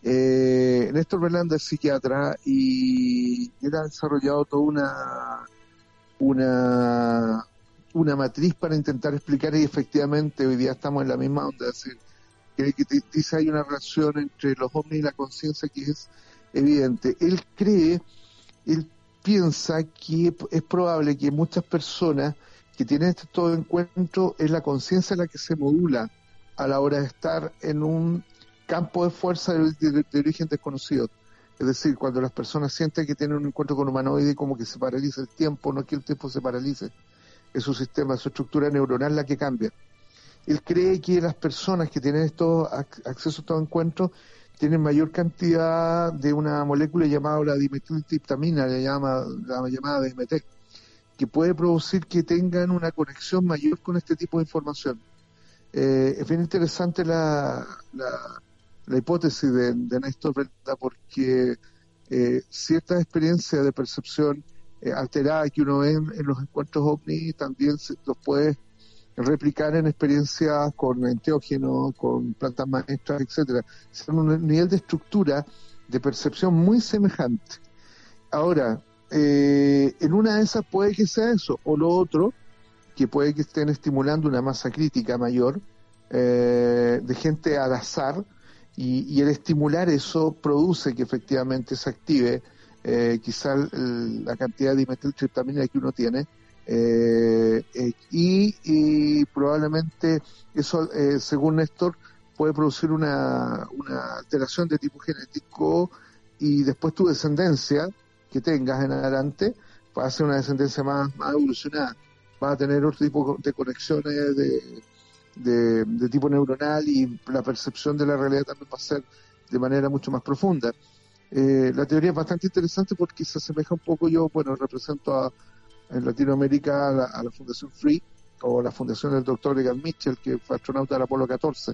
Eh, Néstor Berlanda es psiquiatra y él ha desarrollado toda una, una, una matriz para intentar explicar y efectivamente hoy día estamos en la misma onda, decir, que, que hay una relación entre los ovnis y la conciencia que es evidente. Él cree, él piensa que es probable que muchas personas que tienen este todo encuentro es la conciencia la que se modula a la hora de estar en un campo de fuerza de, origen desconocido. Es decir, cuando las personas sienten que tienen un encuentro con humanoide, como que se paraliza el tiempo, no que el tiempo se paralice, es su sistema, su estructura neuronal la que cambia. Él cree que las personas que tienen estos acceso a estos encuentros tienen mayor cantidad de una molécula llamada la dimetiltriptamina, la, llama, la llamada DMT, que puede producir que tengan una conexión mayor con este tipo de información. Eh, es bien interesante la, la, hipótesis de, de Néstor porque eh, ciertas experiencias de percepción eh, alterada que uno ve en, los encuentros ovni también se, los puede replicar en experiencias con enteógenos, con plantas maestras, etcétera. Son un nivel de estructura de percepción muy semejante. Ahora, eh, en una de esas puede que sea eso, o lo otro, que puede que estén estimulando una masa crítica mayor eh, de gente al azar, y, el estimular eso produce que efectivamente se active eh, quizá la cantidad de dimetiltriptamina que uno tiene, eh, eh, y, probablemente eso, eh, según Néstor, puede producir una, una alteración de tipo genético y después tu descendencia que tengas en adelante va a ser una descendencia más, más evolucionada, va a tener otro tipo de conexiones de, de, tipo neuronal y la percepción de la realidad también va a ser de manera mucho más profunda. la teoría es bastante interesante porque se asemeja un poco, yo, bueno, represento a, en Latinoamérica a la, Fundación Free o la Fundación del doctor Egan Mitchell, que fue astronauta del Apolo 14.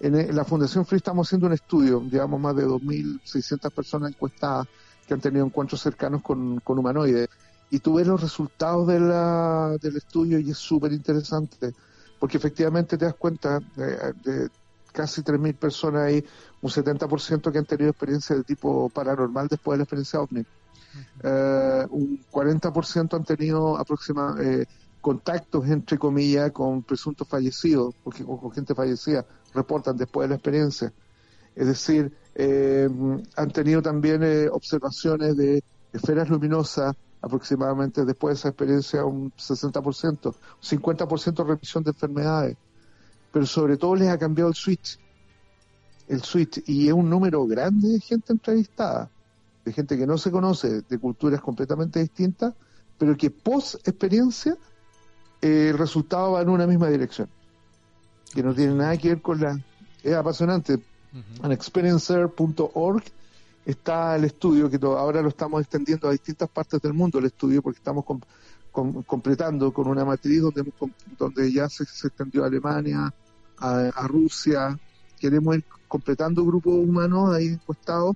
En, la Fundación Free estamos haciendo un estudio, llevamos más de 2.600 personas encuestadas que han tenido encuentros cercanos con, humanoides. Y tú ves los resultados de la, del estudio y es súper interesante, porque efectivamente te das cuenta de, de casi 3.000 personas hay un 70% que han tenido experiencia de tipo paranormal después de la experiencia OVNI eh, un 40% han tenido aproximadamente eh, contactos, entre comillas, con presuntos fallecidos, porque con, gente fallecida, reportan después de la experiencia. Es decir, eh, han tenido también eh, observaciones de esferas luminosas, aproximadamente después de esa experiencia un 60%, 50% revisión de enfermedades, pero sobre todo les ha cambiado el switch, el switch, y es un número grande de gente entrevistada de gente que no se conoce, de culturas completamente distintas, pero que post experiencia eh, el resultado va en una misma dirección, que no tiene nada que ver con la... Es apasionante. En experiencer.org está el estudio, que ahora lo estamos extendiendo a distintas partes del mundo, el estudio, porque estamos completando con una matriz donde, donde ya se, extendió a Alemania, a, a Rusia, queremos ir completando grupos humanos ahí encuestados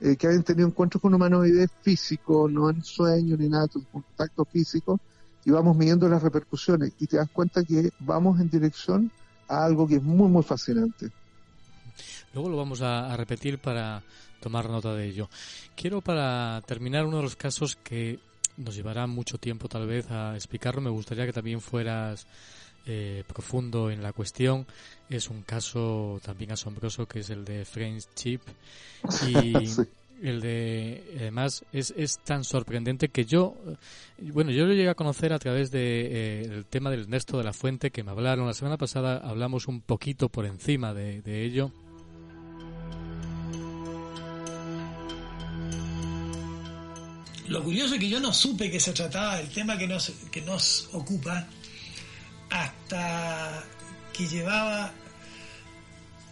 eh, que hayan tenido encuentros con humanoides físicos, no en sueños ni nada, contacto físico, y vamos midiendo las repercusiones y te das cuenta que vamos en dirección a algo que es muy, muy fascinante. Luego lo vamos a, repetir para tomar nota de ello. Quiero para terminar uno de los casos que nos llevará mucho tiempo tal vez a explicarlo. Me gustaría que también fueras eh, profundo en la cuestión. Es un caso también asombroso que es el de Friendship y el de además es, es tan sorprendente que yo bueno yo lo llegué a conocer a través de eh, el tema del Ernesto de la Fuente que me hablaron. La semana pasada hablamos un poquito por encima de, de ello. Lo curioso es que yo no supe que se trataba del tema que nos, que nos ocupa hasta que llevaba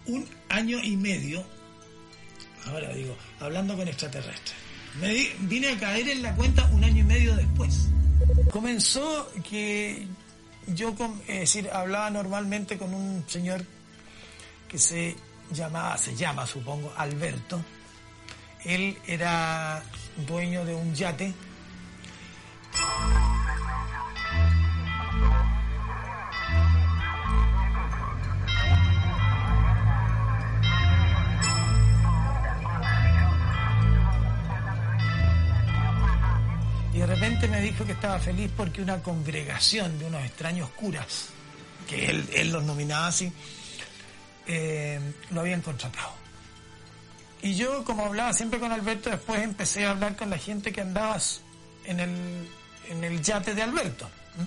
un año y medio, ahora digo, hablando con extraterrestres. Me vine a caer en la cuenta un año y medio después. Comenzó que yo, es decir, hablaba normalmente con un señor que se llamaba, se llama supongo, Alberto. Él era dueño de un yate repente me dijo que estaba feliz porque una congregación de unos extraños curas, que él, él los nominaba así, eh, lo habían contratado. Y yo, como hablaba siempre con Alberto, después empecé a hablar con la gente que andaba en el, en el yate de Alberto. ¿m?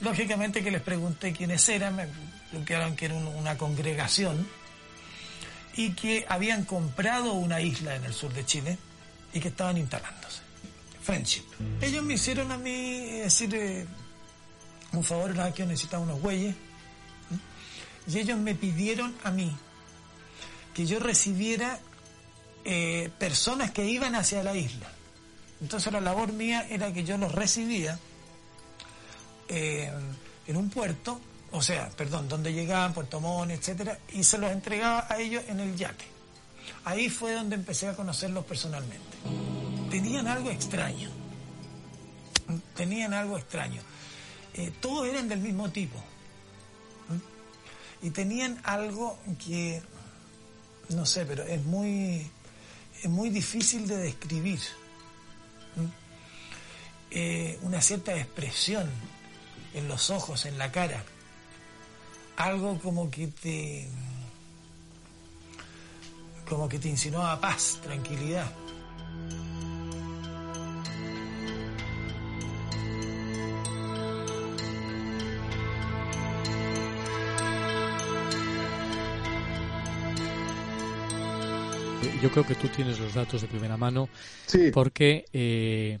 Lógicamente que les pregunté quiénes eran, me explicaron que era un- una congregación y que habían comprado una isla en el sur de Chile y que estaban instalándose. Friendship. Ellos me hicieron a mí eh, decir eh, un favor, una vez que yo necesitaba unos güeyes, y ellos me pidieron a mí que yo recibiera eh, personas que iban hacia la isla. Entonces la labor mía era que yo los recibía eh, en un puerto, o sea, perdón, donde llegaban, Puerto Montt, etcétera, y se los entregaba a ellos en el yate. Ahí fue donde empecé a conocerlos personalmente. Tenían algo extraño. Tenían algo extraño. Eh, todos eran del mismo tipo. Y tenían algo que, no sé, pero es muy, es muy difícil de describir. Eh, una cierta expresión en los ojos, en la cara. Algo como que te como que te insinuaba paz, tranquilidad. Yo creo que tú tienes los datos de primera mano porque eh,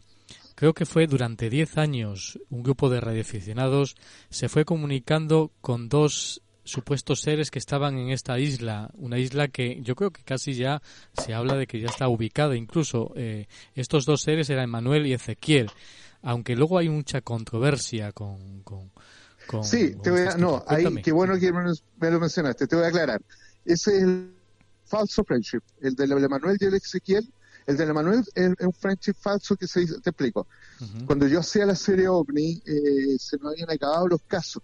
creo que fue durante 10 años un grupo de radioaficionados se fue comunicando con dos supuestos seres que estaban en esta isla, una isla que yo creo que casi ya se habla de que ya está ubicada, incluso eh, estos dos seres eran Manuel y Ezequiel, aunque luego hay mucha controversia con... con, con- Sí, con te voy a, no, ahí, qué bueno que me, me lo mencionaste, te voy a aclarar. Ese es el falso friendship, el del Emanuel y el Ezequiel. El del Emanuel es, es un friendship falso que se hizo, te explico. Cuando yo hacía la serie OVNI, eh, se nos habían acabado los casos.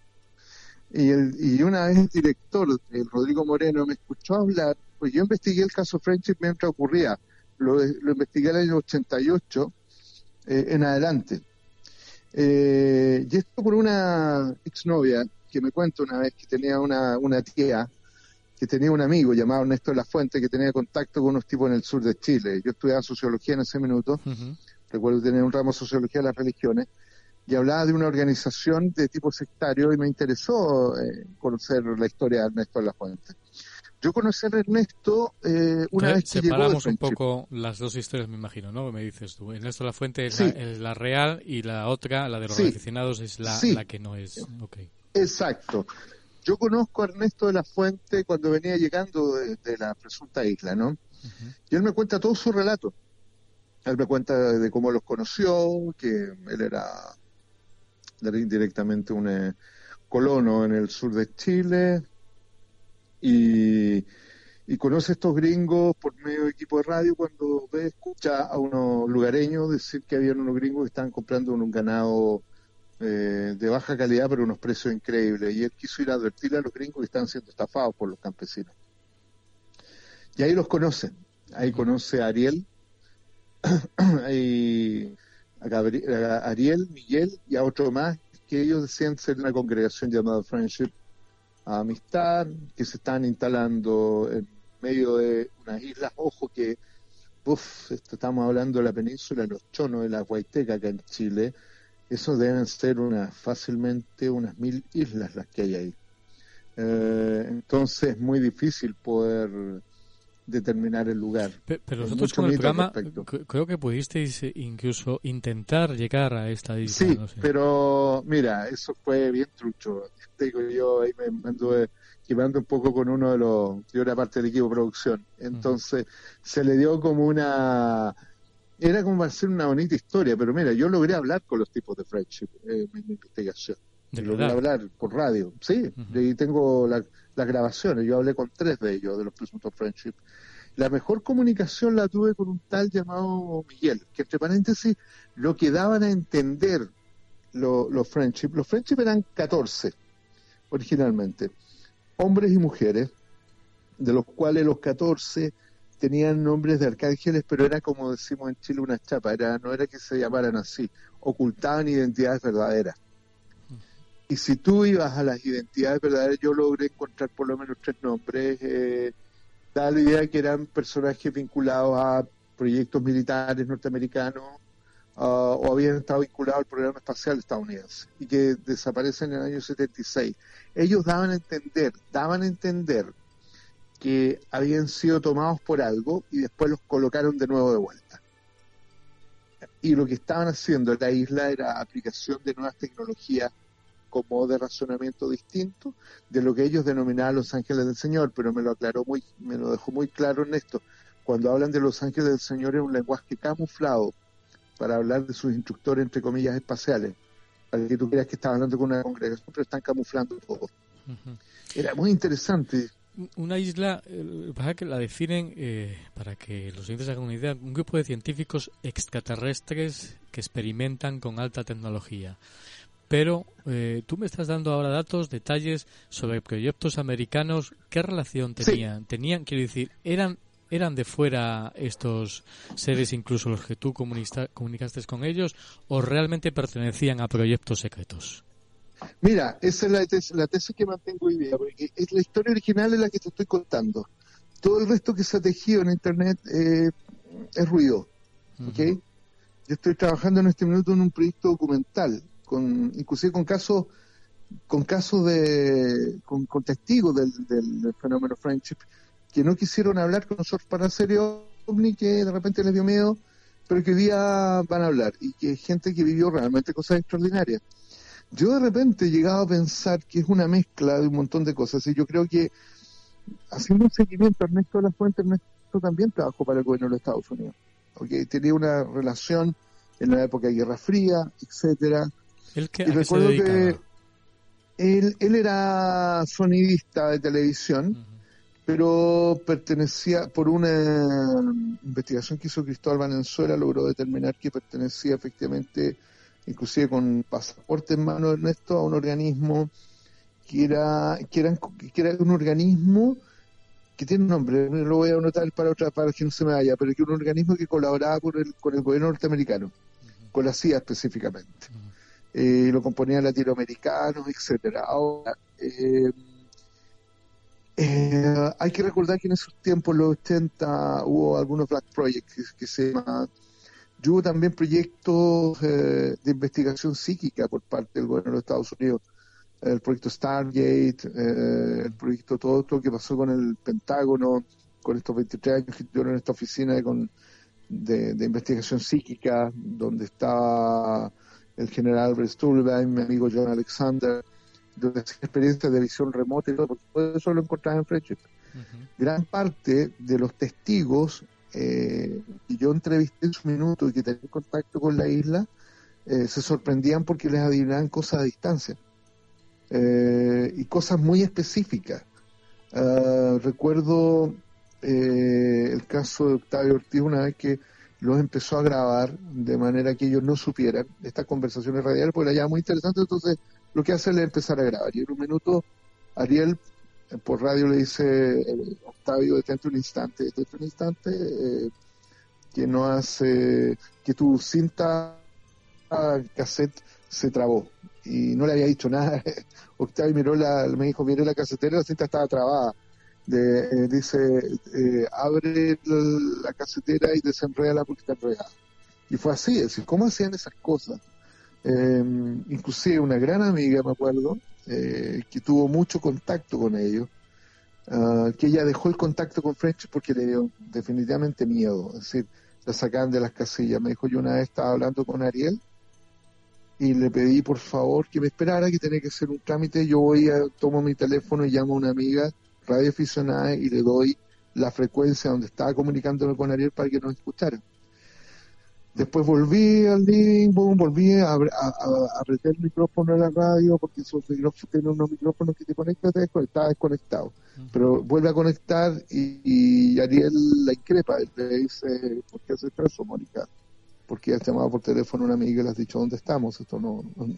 Y, el, y una vez el director, el Rodrigo Moreno, me escuchó hablar, pues yo investigué el caso Friendship mientras ocurría. Lo, lo investigué en el año 88 eh, en adelante. Eh, y esto por una exnovia que me cuenta una vez que tenía una, una tía que tenía un amigo llamado Ernesto de la Fuente que tenía contacto con unos tipos en el sur de Chile. Yo estudiaba sociología en ese minuto, recuerdo tener un ramo de sociología de las religiones, y hablaba de una organización de tipo sectario y me interesó eh, conocer la historia de Ernesto de la Fuente. Yo conocí a Ernesto eh, una Entonces, vez que llegó separamos un Friendship. poco las dos historias, me imagino, ¿no? Me dices tú. Ernesto La Fuente es, Sí. la, es la real y la otra, la de los Sí. aficionados, es la, Sí. la que no es. Ok. Exacto. Yo conozco a Ernesto de la Fuente cuando venía llegando de, de la presunta isla, ¿no? Y él me cuenta todo su relato. Él me cuenta de cómo los conoció, que él era, era indirectamente un eh, colono en el sur de Chile y, y conoce a estos gringos por medio de equipo de radio cuando ve, escucha a unos lugareños decir que había unos gringos que estaban comprando un ganado eh, de baja calidad pero unos precios increíbles. Y él quiso ir a advertirle a los gringos que estaban siendo estafados por los campesinos. Y ahí los conoce, ahí conoce a Ariel, ahí a, Ariel, Miguel y a otro más que ellos decían ser una congregación llamada Friendship a Amistad, que se están instalando en medio de unas islas, ojo que, uff, estamos hablando de la península los Chonos, de la Huayteca acá en Chile, eso deben ser unas fácilmente unas mil islas las que hay ahí. Eh, entonces es muy difícil poder determinar el lugar. Pe- Pero Hay nosotros con el programa creo que pudisteis eh, incluso intentar llegar a esta isla. Sí, no sé. pero mira, eso fue bien trucho. Te digo, yo ahí me anduve quemando un poco con uno de los, yo era parte del equipo de producción. Entonces, se le dio como una, era como para hacer una bonita historia, pero mira, yo logré hablar con los tipos de Friendship eh, en mi investigación. ¿De logré hablar por radio, sí, y tengo la- las grabaciones, yo hablé con tres de ellos, de los presuntos Friendship. La mejor comunicación la tuve con un tal llamado Miguel, que entre paréntesis, lo que daban a entender lo- los Friendship, los Friendship eran 14 originalmente, hombres y mujeres, de los cuales los 14 tenían nombres de arcángeles, pero era como decimos en Chile una chapa, era, no era que se llamaran así, ocultaban identidades verdaderas. Y si tú ibas a las identidades verdaderas, yo logré encontrar por lo menos tres nombres, eh, da la idea que eran personajes vinculados a proyectos militares norteamericanos ah, o habían estado vinculados al programa espacial estadounidense y que desaparecen en el año 76. Ellos daban a entender, daban a entender que habían sido tomados por algo y después los colocaron de nuevo de vuelta. Y lo que estaban haciendo en la isla era aplicación de nuevas tecnologías como de razonamiento distinto de lo que ellos denominaban los ángeles del Señor, pero me lo aclaró muy, me lo dejó muy claro en esto. Cuando hablan de los ángeles del Señor es un lenguaje camuflado para hablar de sus instructores, entre comillas, espaciales, para que tú creas que están hablando con una congregación, pero están camuflando todo. Era muy interesante. Una isla, eh, que la definen, eh, para que los oyentes hagan una idea, un grupo de científicos extraterrestres que experimentan con alta tecnología. Pero eh, tú me estás dando ahora datos, detalles sobre proyectos americanos. ¿Qué relación tenían? Tenían, quiero decir, eran eran de fuera estos seres, incluso los que tú comunicaste con ellos, o realmente pertenecían a proyectos secretos. Mira, esa es la tesis, la tesis que mantengo hoy día, porque es la historia original es la que te estoy contando. Todo el resto que se ha tejido en Internet eh, es ruido. ¿ok? Yo estoy trabajando en este minuto en un proyecto documental con inclusive con casos con casos de con, testigos del, fenómeno friendship que no quisieron hablar con nosotros para hacer ovni que de repente les dio miedo pero que hoy día van a hablar y que gente que vivió realmente cosas extraordinarias yo de repente he llegado a pensar que es una mezcla de un montón de cosas y yo creo que haciendo un seguimiento Ernesto de la Fuente Ernesto también trabajó para el gobierno de los Estados Unidos okay tenía una relación en la época de Guerra Fría etcétera. Y recuerdo que él, él era sonidista de televisión, pero pertenecía, por una investigación que hizo Cristóbal Valenzuela, logró determinar que pertenecía efectivamente, inclusive con pasaporte en mano de Ernesto, a un organismo que era, que era, que era un organismo que tiene un nombre, lo voy a anotar para otra para que no se me vaya, pero que era un organismo que colaboraba con el, con el gobierno norteamericano, con la CIA específicamente. Eh, lo componían latinoamericanos, etcétera. Ahora, eh, eh, hay que recordar que en esos tiempos, los 80, hubo algunos Black Projects que, se llaman. hubo también proyectos de investigación psíquica por parte del gobierno de los Estados Unidos. El proyecto Stargate, el proyecto todo esto que pasó con el Pentágono, con estos 23 años que tuvieron en esta oficina de, de investigación psíquica, donde estaba el general Albert mi amigo John Alexander, de experiencias de visión remota y todo, porque todo eso lo encontraba en Friendship. Gran parte de los testigos eh, que yo entrevisté en su minuto y que tenían contacto con la isla, eh, se sorprendían porque les adivinaban cosas a distancia. Eh, y cosas muy específicas. Ah, recuerdo el caso de Octavio Ortiz una vez que los empezó a grabar de manera que ellos no supieran estas conversaciones radiales, porque era ya muy interesante, entonces lo que hace es empezar a grabar. Y en un minuto, Ariel eh, por radio le dice, eh, Octavio, detente un instante, detente un instante, eh, que no hace, que tu cinta cassette se trabó. Y no le había dicho nada. Octavio miró la, me dijo, miré la casetera, la cinta estaba trabada de, eh, dice, eh, abre la, casetera y desenreda porque está enredada. Y fue así, es decir, ¿cómo hacían esas cosas? Em, inclusive una gran amiga, me acuerdo, eh, que tuvo mucho contacto con ellos, ah, que ella dejó el contacto con French porque le dio definitivamente miedo, es decir, la sacaban de las casillas. Me dijo, yo una vez estaba hablando con Ariel y le pedí por favor que me esperara, que tenía que hacer un trámite, yo voy a, tomo mi teléfono y llamo a una amiga radio aficionada y le doy la frecuencia donde estaba comunicándome con Ariel para que nos escuchara. Después volví al living, volví a, apretar el micrófono a la radio, porque esos micrófonos tienen unos micrófonos que te conectan, te estaba desconectado. Pero vuelve a conectar y, Ariel la increpa, le dice, ¿por qué haces eso, Mónica? Porque has llamado por teléfono a una amiga y le has dicho dónde estamos, esto no, no,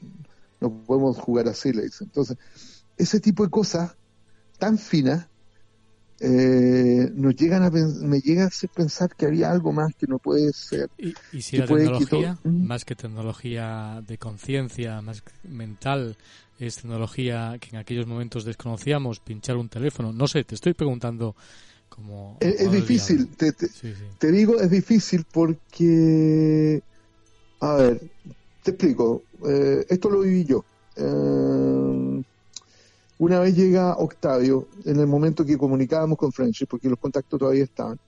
no podemos jugar así, le dice. Entonces, ese tipo de cosas tan fina eh, nos llegan a me llega a hacer pensar que había algo más que no puede ser. Y, y si que la que tecnología, Mm. más que tecnología de conciencia, más mental, es tecnología que en aquellos momentos desconocíamos, pinchar un teléfono, no sé, te estoy preguntando como... Es, difícil, te, te- Sí, sí. te digo, es difícil porque, a ver, te explico, eh, esto lo viví yo. Eh, una vez llega Octavio, en el momento que comunicábamos con Friendship, porque los contactos todavía estaban,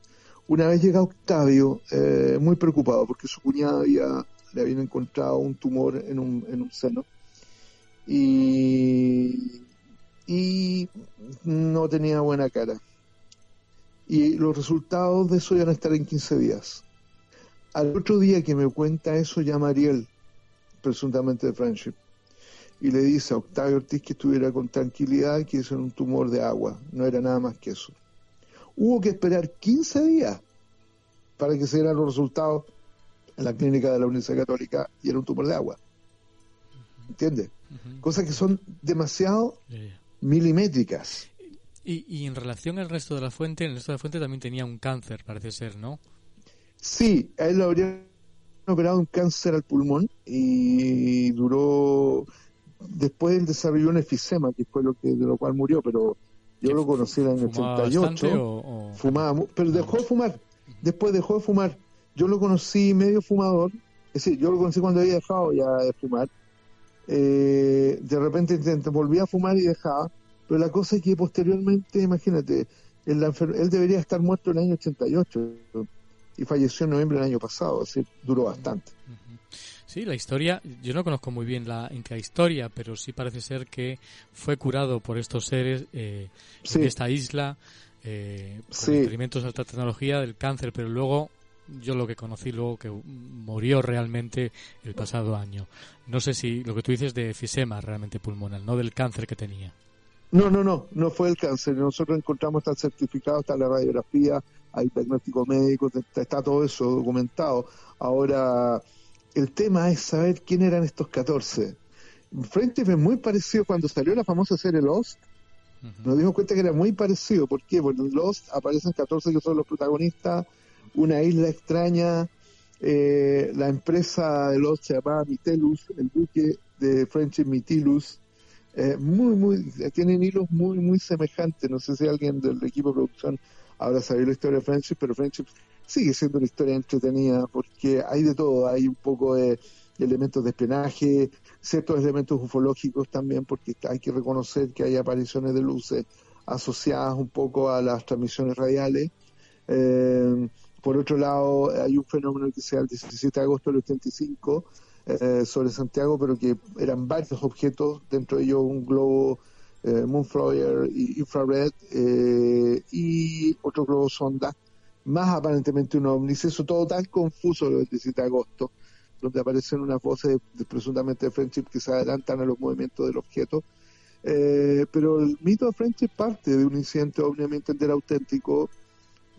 una vez llega Octavio, eh, muy preocupado porque su cuñada había, le habían encontrado un tumor en un, en un seno y, y no tenía buena cara. Y los resultados de eso iban a estar en 15 días. Al otro día que me cuenta eso, llama Ariel, presuntamente de Friendship, y le dice a Octavio Ortiz que estuviera con tranquilidad, que eso era un tumor de agua, no era nada más que eso. Hubo que esperar 15 días para que se dieran los resultados en la clínica de la Universidad Católica y era un tumor de agua. ¿Entiendes? Cosas que son demasiado milimétricas. Y, y en relación al resto de la fuente, el resto de la fuente también tenía un cáncer, parece ser, ¿no? Sí, a él le habrían operado un cáncer al pulmón y duró. Después él desarrolló un efisema, que fue lo que de lo cual murió, pero yo lo conocí en el ¿Fumaba 88. bastante o- o- Fumaba, pero dejó de fumar. Después dejó de fumar. Yo lo conocí medio fumador, es decir, yo lo conocí cuando había dejado ya de fumar. Eh, de repente intenta- volvía a fumar y dejaba, pero la cosa es que posteriormente, imagínate, él, él debería estar muerto en el año 88 y falleció en noviembre del año pasado, es decir, duró bastante. Sí, la historia, yo no conozco muy bien la intrahistoria, pero sí parece ser que fue curado por estos seres eh, Sí. en esta isla, eh, con Sí. experimentos de alta tecnología del cáncer, pero luego yo lo que conocí luego que murió realmente el pasado año. No sé si lo que tú dices de efisema realmente pulmonar, no del cáncer que tenía. No, no, no, no fue el cáncer. Nosotros encontramos, está certificado, está la radiografía, hay diagnóstico médico, está todo eso documentado. Ahora, el tema es saber quién eran estos 14. Frente es muy parecido cuando salió la famosa serie Lost. Nos dimos cuenta que era muy parecido. ¿Por qué? Porque en Lost aparecen 14 que son los protagonistas, una isla extraña, eh, la empresa de Lost se llamaba Mitelus, el buque de Friendship Mitilus, eh, muy, muy, tienen hilos muy, muy semejantes. No sé si alguien del equipo de producción habrá sabido la historia de Friendship, pero Friendship sigue siendo una historia entretenida porque hay de todo, hay un poco de, elementos de espionaje, ciertos elementos ufológicos también, porque hay que reconocer que hay apariciones de luces asociadas un poco a las transmisiones radiales. Eh, por otro lado, hay un fenómeno que se da el 17 de agosto del 85 eh, sobre Santiago, pero que eran varios objetos, dentro de ellos un globo eh, Moonflower y Infrared eh, y otro globo sonda, más aparentemente un ovni. Se hizo todo tan confuso el 17 de agosto, donde aparecen unas voces de- presuntamente de Friendship que se adelantan a los movimientos del objeto. Eh, pero el mito de Friendship parte de un incidente ovni, a entender, auténtico,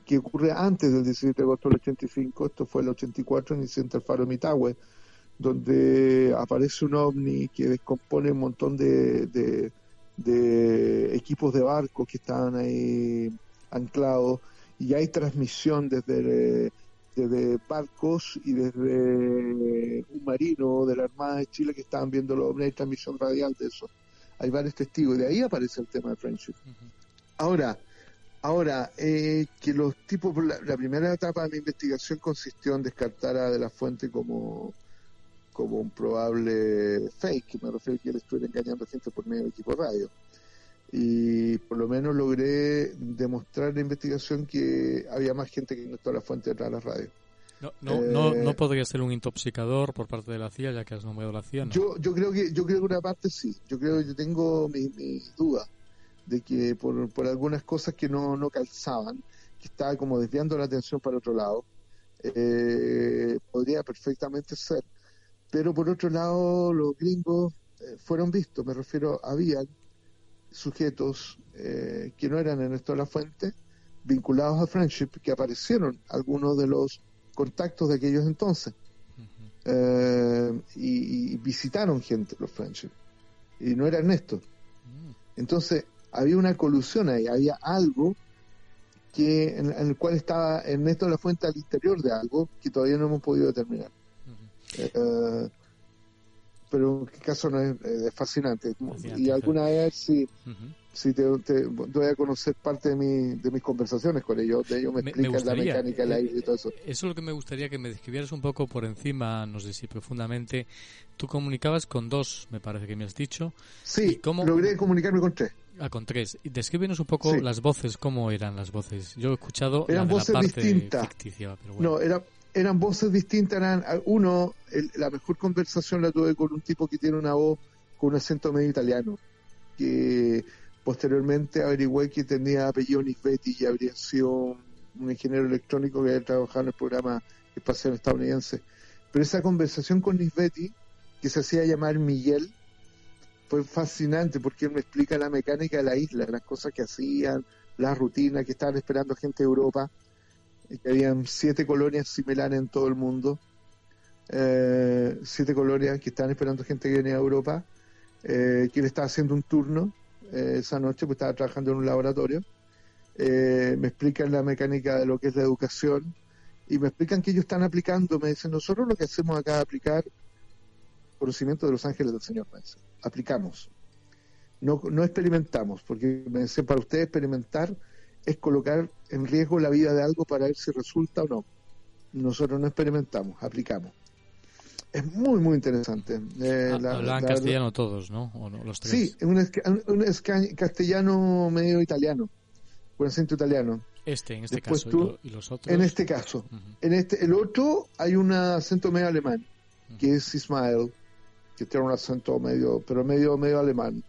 que ocurre antes del 17 de agosto del 85, esto fue el 84, el incidente del faro de Mitahue, donde aparece un ovni que descompone un montón de, de- de equipos de barcos que estaban ahí anclados y hay transmisión desde, desde barcos y desde un marino de la Armada de Chile que estaban viendo los ovnis, hay transmisión radial de eso. Hay varios testigos y de ahí aparece el tema de Friendship. Ahora, Ahora, eh, que los tipos, la, la primera etapa de mi investigación consistió en descartar a De La Fuente como, como un probable fake, me refiero a que él estuviera engañando gente por medio del equipo de radio. Y por lo menos logré demostrar en la investigación que había más gente que conectó a La Fuente detrás de las radios. No, no, no, Eh, no podría ser un intoxicador por parte de la CIA, ya que has nombrado la CIA, ¿no? Yo, yo creo que yo creo que una parte sí. Yo creo que yo tengo mis mis dudas de que por, por algunas cosas que no, no calzaban, que estaba como desviando la atención para otro lado, eh, podría perfectamente ser. Pero por otro lado, los gringos eh, fueron vistos, me refiero, habían sujetos eh, que no eran Ernesto de la Fuente, vinculados a Friendship, que aparecieron algunos de los contactos de aquellos entonces. Eh, y, y visitaron gente los Friendship. Y no era Ernesto. Entonces, había una colusión ahí, había algo que en, en el cual estaba Ernesto de la Fuente al interior de algo que todavía no hemos podido determinar. Eh, pero en qué caso no es, eh, es fascinante. Y alguna vez sí, sí te, te doy a conocer parte de, mi, de mis conversaciones con ellos, de ellos me, Me- me explican la gustaría, mecánica del eh, aire y todo eso. Eso es lo que me gustaría que me describieras un poco por encima, no sé si profundamente. Tú comunicabas con dos, me parece que me has dicho. Sí, ¿Y cómo- logré comunicarme con tres. Ah, con tres. Descríbenos un poco Sí. las voces, cómo eran las voces. Yo he escuchado la Eran la voces parte distintas. ficticia, pero bueno. No, era, eran voces distintas. Eran, uno, el- la mejor conversación la tuve con un tipo que tiene una voz con un acento medio italiano, que posteriormente averigüé que tenía apellido Nisbetti y habría sido un ingeniero electrónico que había trabajado en el programa espacial estadounidense. Pero esa conversación con Nisbetti, que se hacía llamar Miguel, fue fascinante porque él me explica la mecánica de la isla, las cosas que hacían, las rutinas que estaban esperando gente de Europa, que habían siete colonias similares en todo el mundo, eh, siete colonias que estaban esperando gente que venía de Europa, eh, que él estaba haciendo un turno eh, esa noche, pues estaba trabajando en un laboratorio, eh, me explican la mecánica de lo que es la educación y me explican que ellos están aplicando, me dicen, nosotros lo que hacemos acá es aplicar conocimiento de los ángeles del Señor, me aplicamos, no, no experimentamos, porque me dicen, para ustedes experimentar es colocar en riesgo la vida de algo para ver si resulta o no. Nosotros no experimentamos, aplicamos. Es muy, muy interesante. Eh, Ah, la- hablaban la- castellano todos, ¿no? ¿O no? Los tres. Sí, un, un esca- castellano medio italiano, con acento italiano. Este, en este Después caso. tú- y, lo- y los otros. En este caso. En este, el otro hay un acento medio alemán, que es Ismael, que tiene un acento medio, pero medio, medio alemán.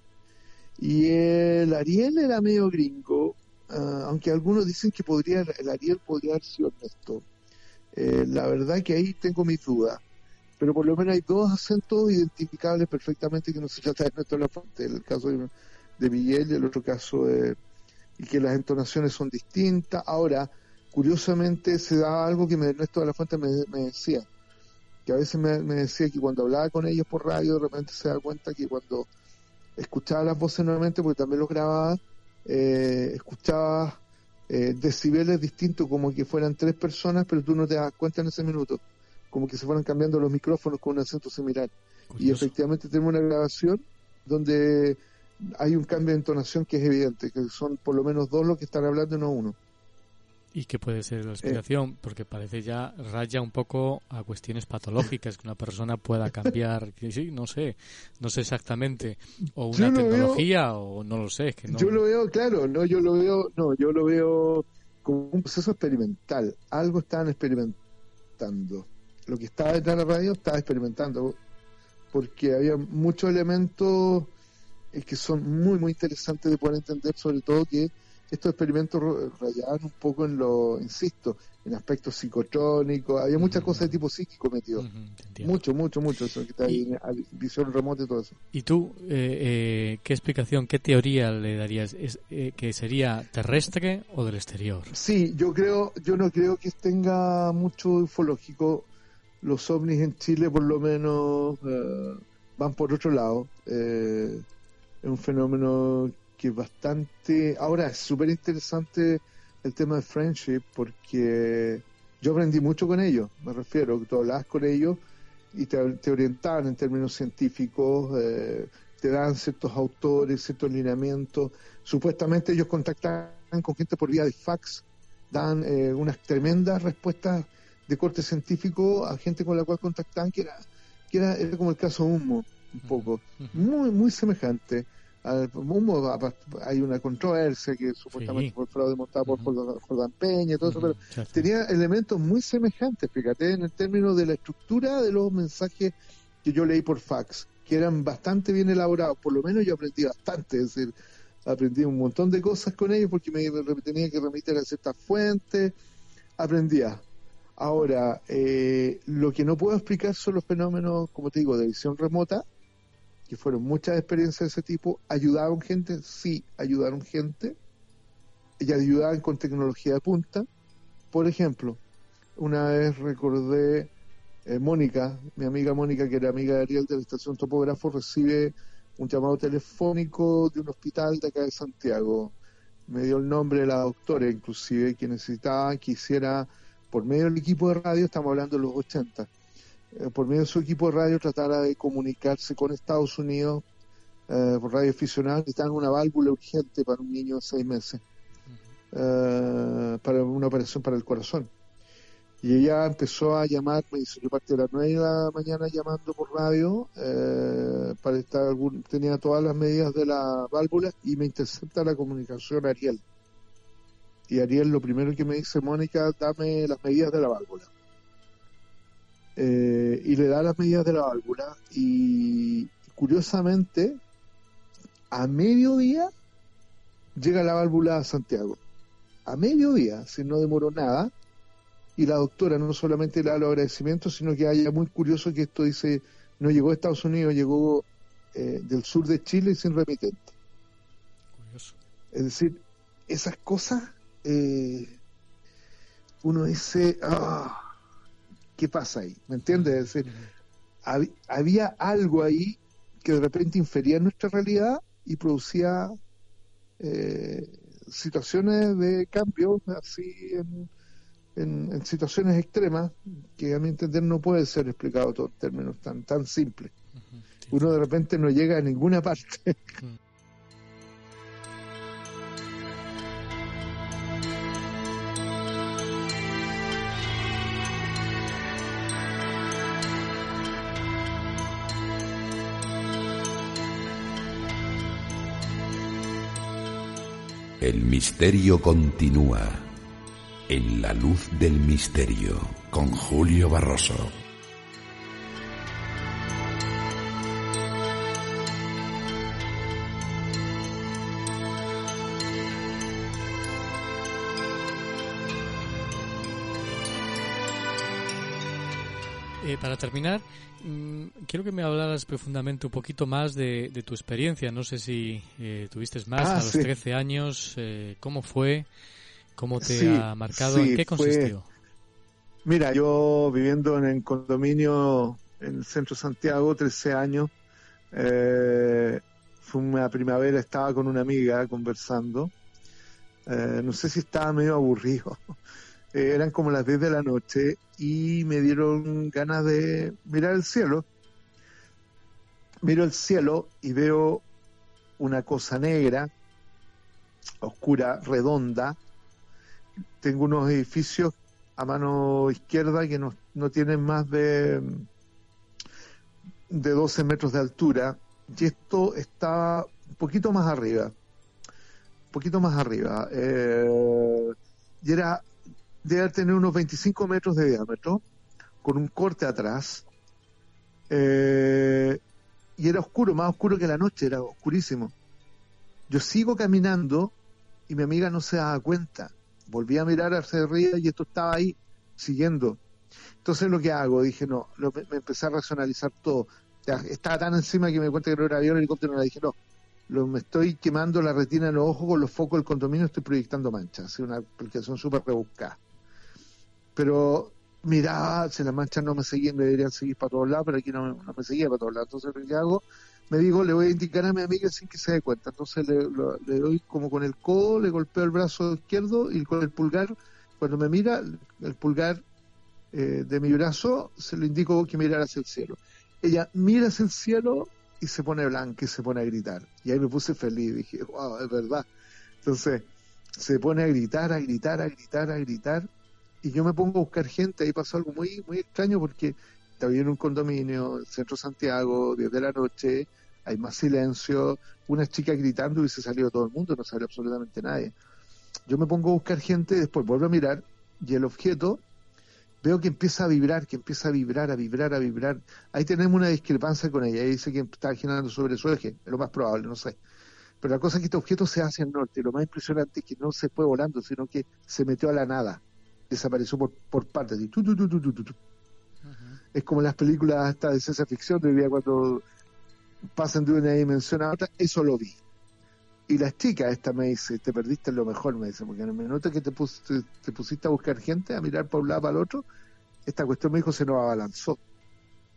Y el Ariel era medio gringo, ah, aunque algunos dicen que podría, el Ariel podría haber sido Ernesto. Eh, la verdad que ahí tengo mis dudas. Pero por lo menos hay dos acentos identificables perfectamente que no se trata de Ernesto de la Fuente. El caso de, de Miguel y el otro caso de, y que las entonaciones son distintas. Ahora, curiosamente se da algo que Ernesto de la Fuente me, decía, que a veces me, me decía que cuando hablaba con ellos por radio, de repente se da cuenta que cuando escuchaba las voces nuevamente, porque también los grababa, eh, escuchaba eh, decibeles distintos, como que fueran tres personas, pero tú no te das cuenta en ese minuto, como que se fueran cambiando los micrófonos con un acento similar. Y efectivamente tenemos una grabación donde hay un cambio de entonación que es evidente, que son por lo menos dos los que están hablando y no uno. ¿Y qué puede ser Eh. la explicación? Porque parece ya raya un poco a cuestiones patológicas que una persona pueda cambiar. sí, no sé, no sé exactamente. O una veo- tecnología o no lo sé. Es que no. Yo lo veo, claro, no, yo lo veo, no, yo lo veo como un proceso experimental. Algo estaban experimentando. Lo que estaba detrás de la radio estaba experimentando, porque había muchos elementos eh, que son muy, muy interesantes de poder entender, sobre todo que estos experimentos rayaban un poco en lo, insisto, en aspectos psicotrónicos, había muchas cosas de tipo psíquico metido. Mucho, mucho, mucho, eso que está ahí, en- visión remota y todo eso. ¿Y tú eh, eh, qué explicación, qué teoría le darías? ¿Es, eh, ¿Que sería terrestre o del exterior? Sí, yo creo, yo no creo que tenga mucho ufológico. Los ovnis en Chile, por lo menos, eh, van por otro lado. Eh, es un fenómeno que es bastante. Ahora es súper interesante el tema de friendship porque yo aprendí mucho con ellos. Me refiero, tú hablabas con ellos y te, te orientaban en términos científicos, eh, te dan ciertos autores, ciertos lineamientos. Supuestamente ellos contactaban con gente por vía de fax, dan eh, unas tremendas respuestas de corte científico a gente con la cual contactaban, que era, que era, era como el caso Humo, un poco, muy, muy semejante. Hay una controversia que supuestamente Sí. fue fraude montado por Jordán- Jordán Peña y todo eso, pero cierto. tenía elementos muy semejantes, fíjate, en el término de la estructura de los mensajes que yo leí por fax, que eran bastante bien elaborados, por lo menos yo aprendí bastante, es decir, aprendí un montón de cosas con ellos porque me tenía que remitir a ciertas fuentes, aprendía. Ahora, eh, lo que no puedo explicar son los fenómenos, como te digo, de visión remota, que fueron muchas experiencias de ese tipo. ¿Ayudaron gente? Sí, ayudaron gente. Y ayudaban con tecnología de punta. Por ejemplo, una vez recordé, eh, Mónica, mi amiga Mónica, que era amiga de Ariel de la estación topógrafo, recibe un llamado telefónico de un hospital de acá de Santiago. me dio el nombre de la doctora, inclusive, que necesitaba que hiciera, por medio del equipo de radio, estamos hablando de los 80, eh, por medio de su equipo de radio tratara de comunicarse con Estados Unidos eh, por radio aficionado, necesitaban una válvula urgente para un niño de seis meses, eh, para una operación para el corazón. Y ella empezó a llamar, me hizo yo parte de las nueve de la mañana llamando por radio, eh, para estar tenía todas las medidas de la válvula y me intercepta la comunicación Ariel. Y Ariel lo primero que me dice, Mónica, dame las medidas de la válvula. Eh, y le da las medidas de la válvula y curiosamente, a mediodía llega la válvula a Santiago. A mediodía, si no demoró nada, y la doctora no solamente le da los agradecimientos, sino que haya muy curioso que esto dice, no llegó a Estados Unidos, llegó eh, del sur de Chile sin remitente. Curioso. Es decir, esas cosas, eh, uno dice, ah, ¿qué pasa ahí? ¿Me entiendes? Es decir, hab- había algo ahí que de repente infería nuestra realidad y producía eh, situaciones de cambio así en, en, en situaciones extremas que a mi entender no puede ser explicado todo en términos tan, tan simples. Uno de repente no llega a ninguna parte. El misterio continúa en la luz del misterio con Julio Barroso. Para terminar, mm, quiero que me hablaras profundamente un poquito más de, de tu experiencia. No sé si eh, tuviste más Ah, a los sí. 13 años. eh, ¿Cómo fue? ¿Cómo te Sí, ha marcado? sí, ¿En qué fue- consistió? Mira, yo viviendo en el condominio en el centro de Santiago, 13 años, eh, fue una primavera, estaba con una amiga conversando. Eh, no sé si estaba medio aburrido. Eh, eran como las 10 de la noche y me dieron ganas de mirar el cielo. Miro el cielo y veo una cosa negra, oscura, redonda. Tengo unos edificios a mano izquierda que no, no tienen más de, de 12 metros de altura y esto está un poquito más arriba, un poquito más arriba. eh, y era, debe tener unos 25 metros de diámetro, con un corte atrás. eh, y era oscuro, más oscuro que la noche, era oscurísimo. Yo sigo caminando y mi amiga no se daba cuenta. Volví a mirar hacia arriba y esto estaba ahí, siguiendo. Entonces lo que hago, dije, no, lo- me, empecé a racionalizar todo. Estaba tan encima que me di cuenta que no era avión, helicóptero, no dije, no, lo, me estoy quemando la retina en los ojos con los focos del condominio, estoy proyectando manchas, es una súper rebuscada. Pero miraba, si las manchas no me seguían, me deberían seguir para todos lados, pero aquí no, me- seguía para todos lados. Entonces lo que hago, me digo, le voy a indicar a mi amiga sin que se dé cuenta. Entonces le, lo- le doy como con el codo, le golpeo el brazo izquierdo y con el pulgar, cuando me mira, el pulgar eh, de mi brazo, se lo indico que mirar hacia el cielo. Ella mira hacia el cielo y se pone blanca y se pone a gritar. Y ahí me puse feliz, dije, wow, es verdad. Entonces, se pone a gritar, a gritar, a gritar, a gritar. Y yo me pongo a buscar gente. Ahí pasó algo muy, muy extraño porque estaba en un condominio, en el centro Santiago, 10 de la noche, hay más silencio, una chica gritando y se salió todo el mundo, no salió absolutamente nadie. Yo me pongo a buscar gente, después vuelvo a mirar y el objeto veo que empieza a vibrar, que empieza a vibrar, a vibrar, a vibrar. Ahí tenemos una discrepancia con ella. Ella dice que está girando sobre su eje, es lo más probable, no sé. Pero la cosa es que este objeto se hace al norte. Lo más impresionante es que no se fue volando, sino que se metió a la nada. Desapareció por, por partes. así, tu, tu, tu, tu, tu, tu, tu. Es como las películas hasta de ciencia ficción de hoy día cuando pasan de una dimensión a otra. Eso lo vi. Y la chica esta me dice, te perdiste lo mejor, me dice, porque en el minuto que te, pus- te, te pusiste a buscar gente, a mirar para un lado para el otro, esta cuestión me dijo se nos abalanzó.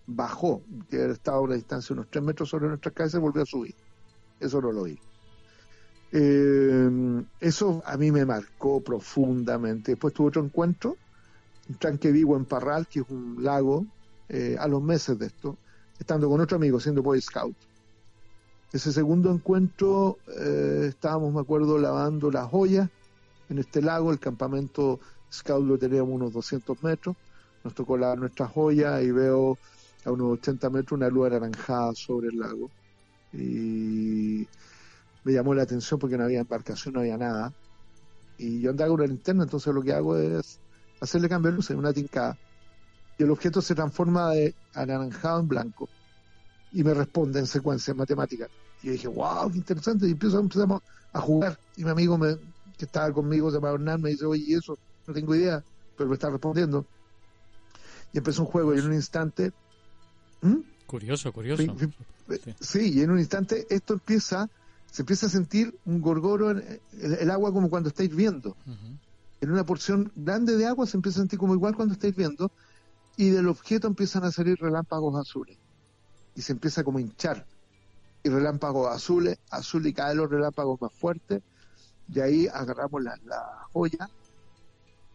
Bajó, que estaba a una distancia de unos tres metros sobre nuestra cabeza y volvió a subir. Eso no lo vi. Eh, eso a mí me marcó profundamente. Después tuve otro encuentro, un tranque vivo en Parral, que es un lago, eh, a los meses de esto, estando con otro amigo, siendo Boy Scout. Ese segundo encuentro eh, estábamos, me acuerdo, lavando las joyas en este lago, el campamento Scout lo teníamos unos 200 metros, nos tocó lavar nuestras joyas y veo a unos 80 metros una luz anaranjada sobre el lago. Y me llamó la atención porque no había embarcación, no había nada. Y yo andaba con una linterna, entonces lo que hago es hacerle cambio de luces, una tincada. Y el objeto se transforma de anaranjado en blanco. Y me responde en secuencia en matemática. Y yo dije, wow, qué interesante. Y empiezo, empezamos a jugar. Y mi amigo me, que estaba conmigo, se llama Hernán, me dice, oye, ¿y eso? No tengo idea, pero me está respondiendo. Y empezó un juego y en un instante... ¿Mm? Curioso, curioso. Sí, y en un instante esto empieza se empieza a sentir un gorgoro en el, el agua como cuando está hirviendo. En una porción grande de agua se empieza a sentir como igual cuando está hirviendo y del objeto empiezan a salir relámpagos azules. Y se empieza como a hinchar. Y relámpagos azules, azul y caen los relámpagos más fuertes. Y ahí agarramos la, la joya,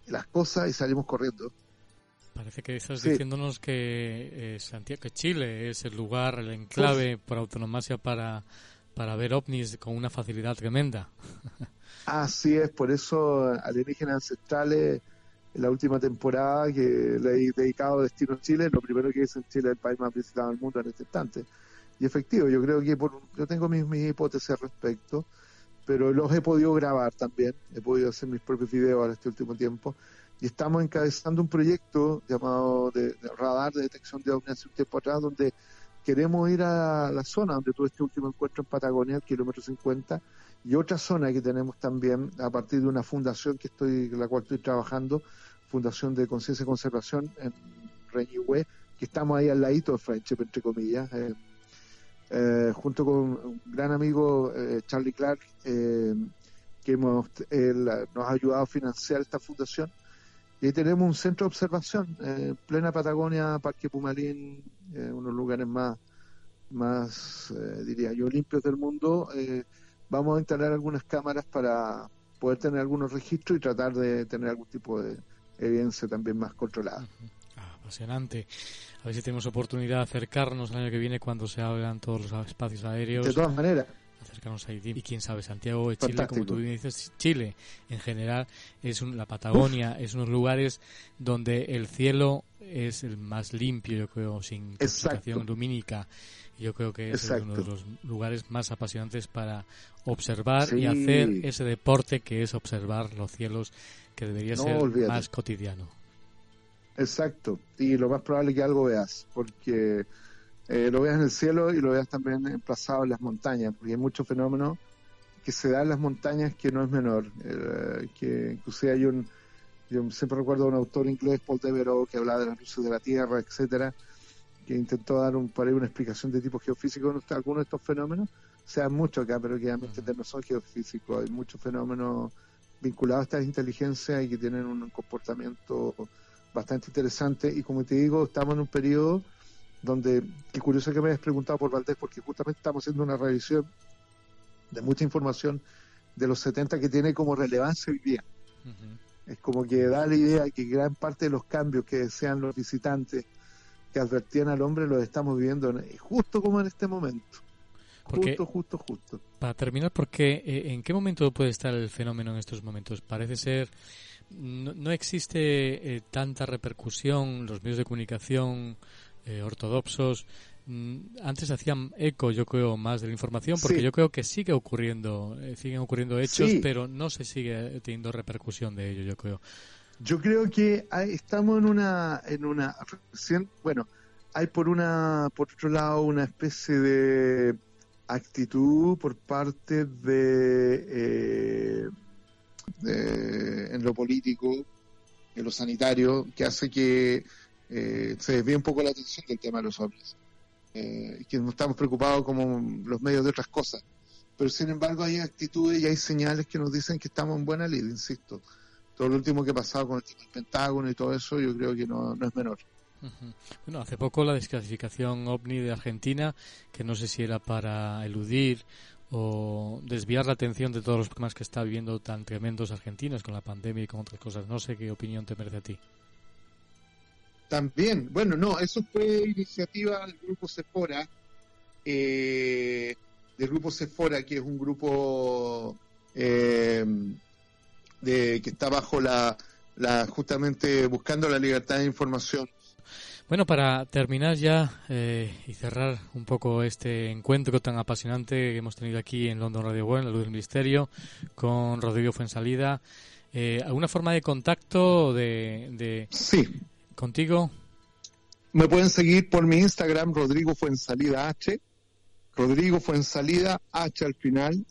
las cosas y salimos corriendo. Parece que estás diciéndonos que eh, Santiago, que Chile es el lugar, el enclave por autonomía para para ver ovnis con una facilidad tremenda. Así es, por eso Alienígenas Ancestrales, en la última temporada que le he dedicado a Destino Chile, lo primero que hice en Chile es el país más visitado del mundo en este instante. Y efectivo, yo creo que por, yo tengo mis, mis hipótesis al respecto, pero los he podido grabar también, he podido hacer mis propios videos en este último tiempo, y estamos encabezando un proyecto llamado de, de radar de detección de ovnis hace un tiempo atrás, donde queremos ir a la zona donde tuve este último encuentro en Patagonia, el kilómetro 50, y otra zona que tenemos también a partir de una fundación que estoy, la cual estoy trabajando, Fundación de Conciencia y Conservación en Reñihue, que estamos ahí al ladito de Friendship, entre comillas, eh, eh, junto con un gran amigo eh, Charlie Clark, que hemos, nos ha ayudado a financiar esta fundación. Y ahí tenemos un centro de observación, en plena Patagonia, Parque Pumalín, eh, unos lugares más, más eh, diría yo, limpios del mundo. Eh, vamos a instalar algunas cámaras para poder tener algunos registros y tratar de tener algún tipo de evidencia también más controlada. Ah, apasionante. A ver si tenemos oportunidad de acercarnos el año que viene cuando se hablan todos los espacios aéreos. De todas maneras. Acercarnos a Haití. Y quién sabe, Santiago de Chile, Fantástico. como tú dices, Chile en general es un, la Patagonia, Uf. es unos lugares donde el cielo es el más limpio, yo creo, sin concentración lumínica. Yo creo que es Exacto. uno de los lugares más apasionantes para observar sí. y hacer ese deporte que es observar los cielos, que debería no, ser olvídate. más cotidiano. Exacto, y lo más probable es que algo veas, porque eh, lo veas en el cielo y lo veas también emplazado en las montañas, porque hay muchos fenómenos que se dan en las montañas que no es menor, eh, que inclusive hay un, yo siempre recuerdo a un autor inglés, Paul Devereux, que hablaba de las luces de la Tierra, etcétera, que intentó dar un, por ahí una explicación de tipo geofísico de algunos de estos fenómenos, se dan mucho acá, pero que obviamente no son geofísicos, hay muchos fenómenos vinculados a estas inteligencias y que tienen un comportamiento bastante interesante. Y como te digo, estamos en un periodo donde, qué curioso que me hayas preguntado por Valdés, porque justamente estamos haciendo una revisión de mucha información de los 70 que tiene como relevancia hoy día. Uh -huh. Es como que da la idea que gran parte de los cambios que desean los visitantes, que advertían al hombre, los estamos viviendo justo como en este momento. Porque, justo, justo, justo. Para terminar, porque eh, ¿en qué momento puede estar el fenómeno en estos momentos? Parece ser no, no existe eh, tanta repercusión, los medios de comunicación eh, ortodoxos mm, antes hacían eco, yo creo, más de la información, porque sí. yo creo que sigue ocurriendo, eh, siguen ocurriendo hechos, sí. pero no se sigue teniendo repercusión de ello, yo creo. Yo creo que hay, estamos en una, en una, bueno, hay por una, por otro lado, una especie de actitud por parte de, eh, de en lo político, en lo sanitario, que hace que eh, se desvíe un poco la atención del tema de los ovnis. Eh, que no estamos preocupados como los medios de otras cosas. Pero sin embargo hay actitudes y hay señales que nos dicen que estamos en buena lid, insisto. Todo lo último que ha pasado con el Pentágono y todo eso, yo creo que no, no es menor. Bueno, hace poco la desclasificación OVNI de Argentina, que no sé si era para eludir o desviar la atención de todos los problemas que está viviendo tan tremendos argentinos con la pandemia y con otras cosas. No sé qué opinión te merece a ti. También, bueno, no, eso fue iniciativa del grupo Sephora, eh, del grupo Sephora, que es un grupo eh, de, que está bajo la, la, justamente buscando la libertad de información. Bueno, para terminar ya eh, y cerrar un poco este encuentro tan apasionante que hemos tenido aquí en London Radio One, la luz del misterio, con Rodrigo Fuensalida, eh, ¿alguna forma de contacto de, de sí. Contigo? Me pueden seguir por mi Instagram, Rodrigo Fuensalida H, Rodrigo Fuensalida H al final,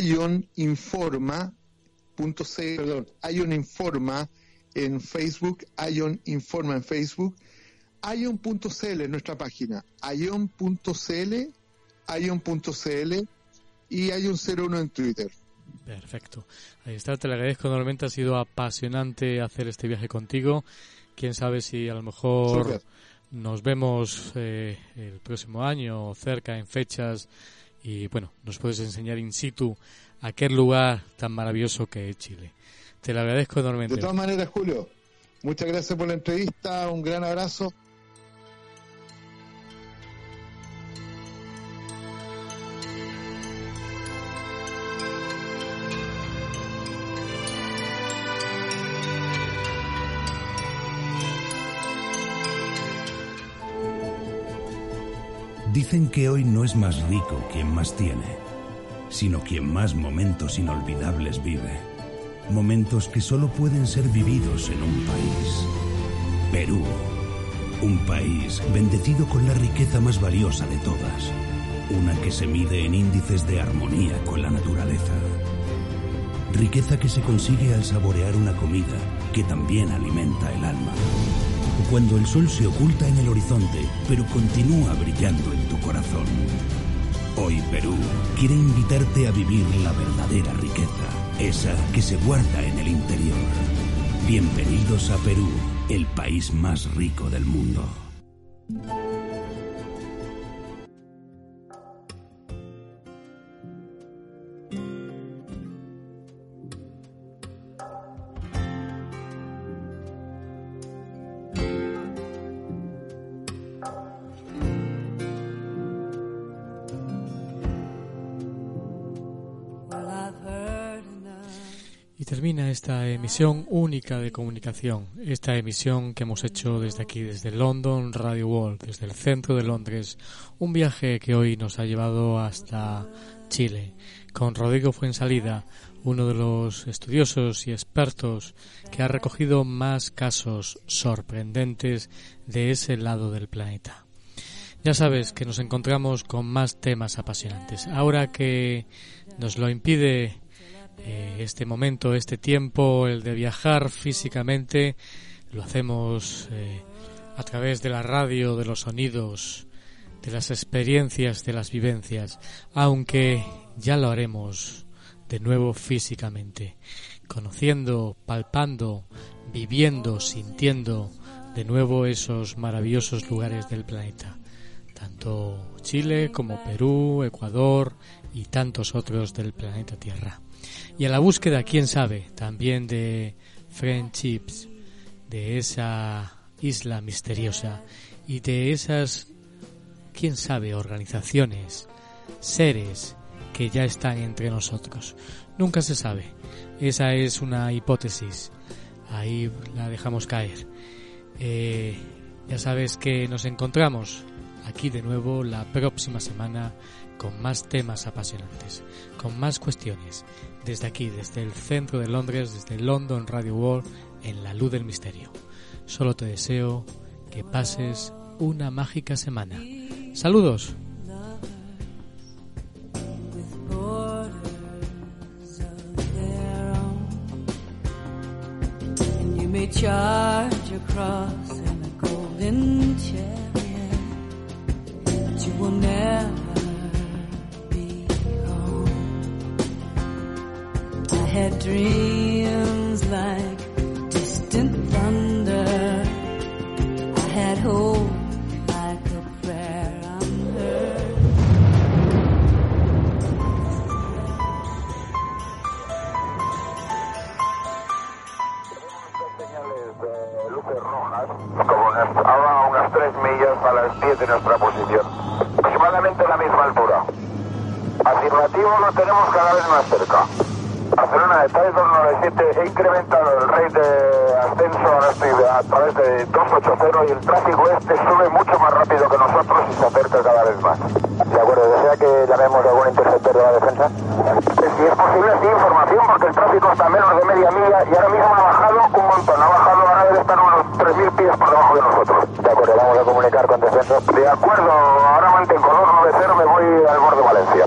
Ion Informa, punto C, perdón, Ion Informa en Facebook, Ion Informa en Facebook, Ion.cl en nuestra página, Ion.cl, Ion.cl y Ion01 en Twitter. Perfecto. Ahí está, te lo agradezco enormemente. Ha sido apasionante hacer este viaje contigo. Quién sabe si a lo mejor nos vemos eh, el próximo año cerca en fechas y bueno, nos puedes enseñar in situ aquel lugar tan maravilloso que es Chile. Te lo agradezco enormemente. De todas maneras, Julio, muchas gracias por la entrevista, un gran abrazo. Dicen que hoy no es más rico quien más tiene, sino quien más momentos inolvidables vive. Momentos que solo pueden ser vividos en un país. Perú. Un país bendecido con la riqueza más valiosa de todas. Una que se mide en índices de armonía con la naturaleza. Riqueza que se consigue al saborear una comida que también alimenta el alma. Cuando el sol se oculta en el horizonte, pero continúa brillando en corazón. Hoy Perú quiere invitarte a vivir la verdadera riqueza, esa que se guarda en el interior. Bienvenidos a Perú, el país más rico del mundo. Emisión única de comunicación, esta emisión que hemos hecho desde aquí, desde London Radio World, desde el centro de Londres, un viaje que hoy nos ha llevado hasta Chile, con Rodrigo Fuensalida, uno de los estudiosos y expertos que ha recogido más casos sorprendentes de ese lado del planeta. Ya sabes que nos encontramos con más temas apasionantes. Ahora que nos lo impide eh, este momento, este tiempo, el de viajar físicamente, lo hacemos eh, a través de la radio, de los sonidos, de las experiencias, de las vivencias, aunque ya lo haremos de nuevo físicamente, conociendo, palpando, viviendo, sintiendo de nuevo esos maravillosos lugares del planeta, tanto Chile como Perú, Ecuador y tantos otros del planeta Tierra y a la búsqueda, quién sabe, también de friendships, de esa isla misteriosa y de esas, quién sabe, organizaciones, seres que ya están entre nosotros. Nunca se sabe. Esa es una hipótesis. Ahí la dejamos caer. Eh, ya sabes que nos encontramos aquí de nuevo la próxima semana con más temas apasionantes, con más cuestiones, desde aquí, desde el centro de Londres, desde London Radio World, en la luz del misterio. Solo te deseo que pases una mágica semana. Saludos. May charge across in a golden chariot, had dreams like distant thunder. I had hope like a prayer unheard. Ahora unas 3 millas a las 10 de nuestra posición, aproximadamente a la misma altura. Afirmativo lo tenemos cada vez más cerca. Barcelona está en 297, he incrementado el rate de ascenso, a través de 280 y el tráfico este sube mucho más rápido que nosotros y se acerca cada vez más. De acuerdo, ¿desea que llamemos a algún interceptor de la defensa? Si es posible, sí, información, porque el tráfico está a menos de media milla y ahora mismo ha bajado un montón, ha bajado, ahora debe estar unos 3.000 pies por debajo de nosotros. De acuerdo, vamos a comunicar con descenso. De acuerdo, ahora mantengo 290, me voy al borde de Valencia.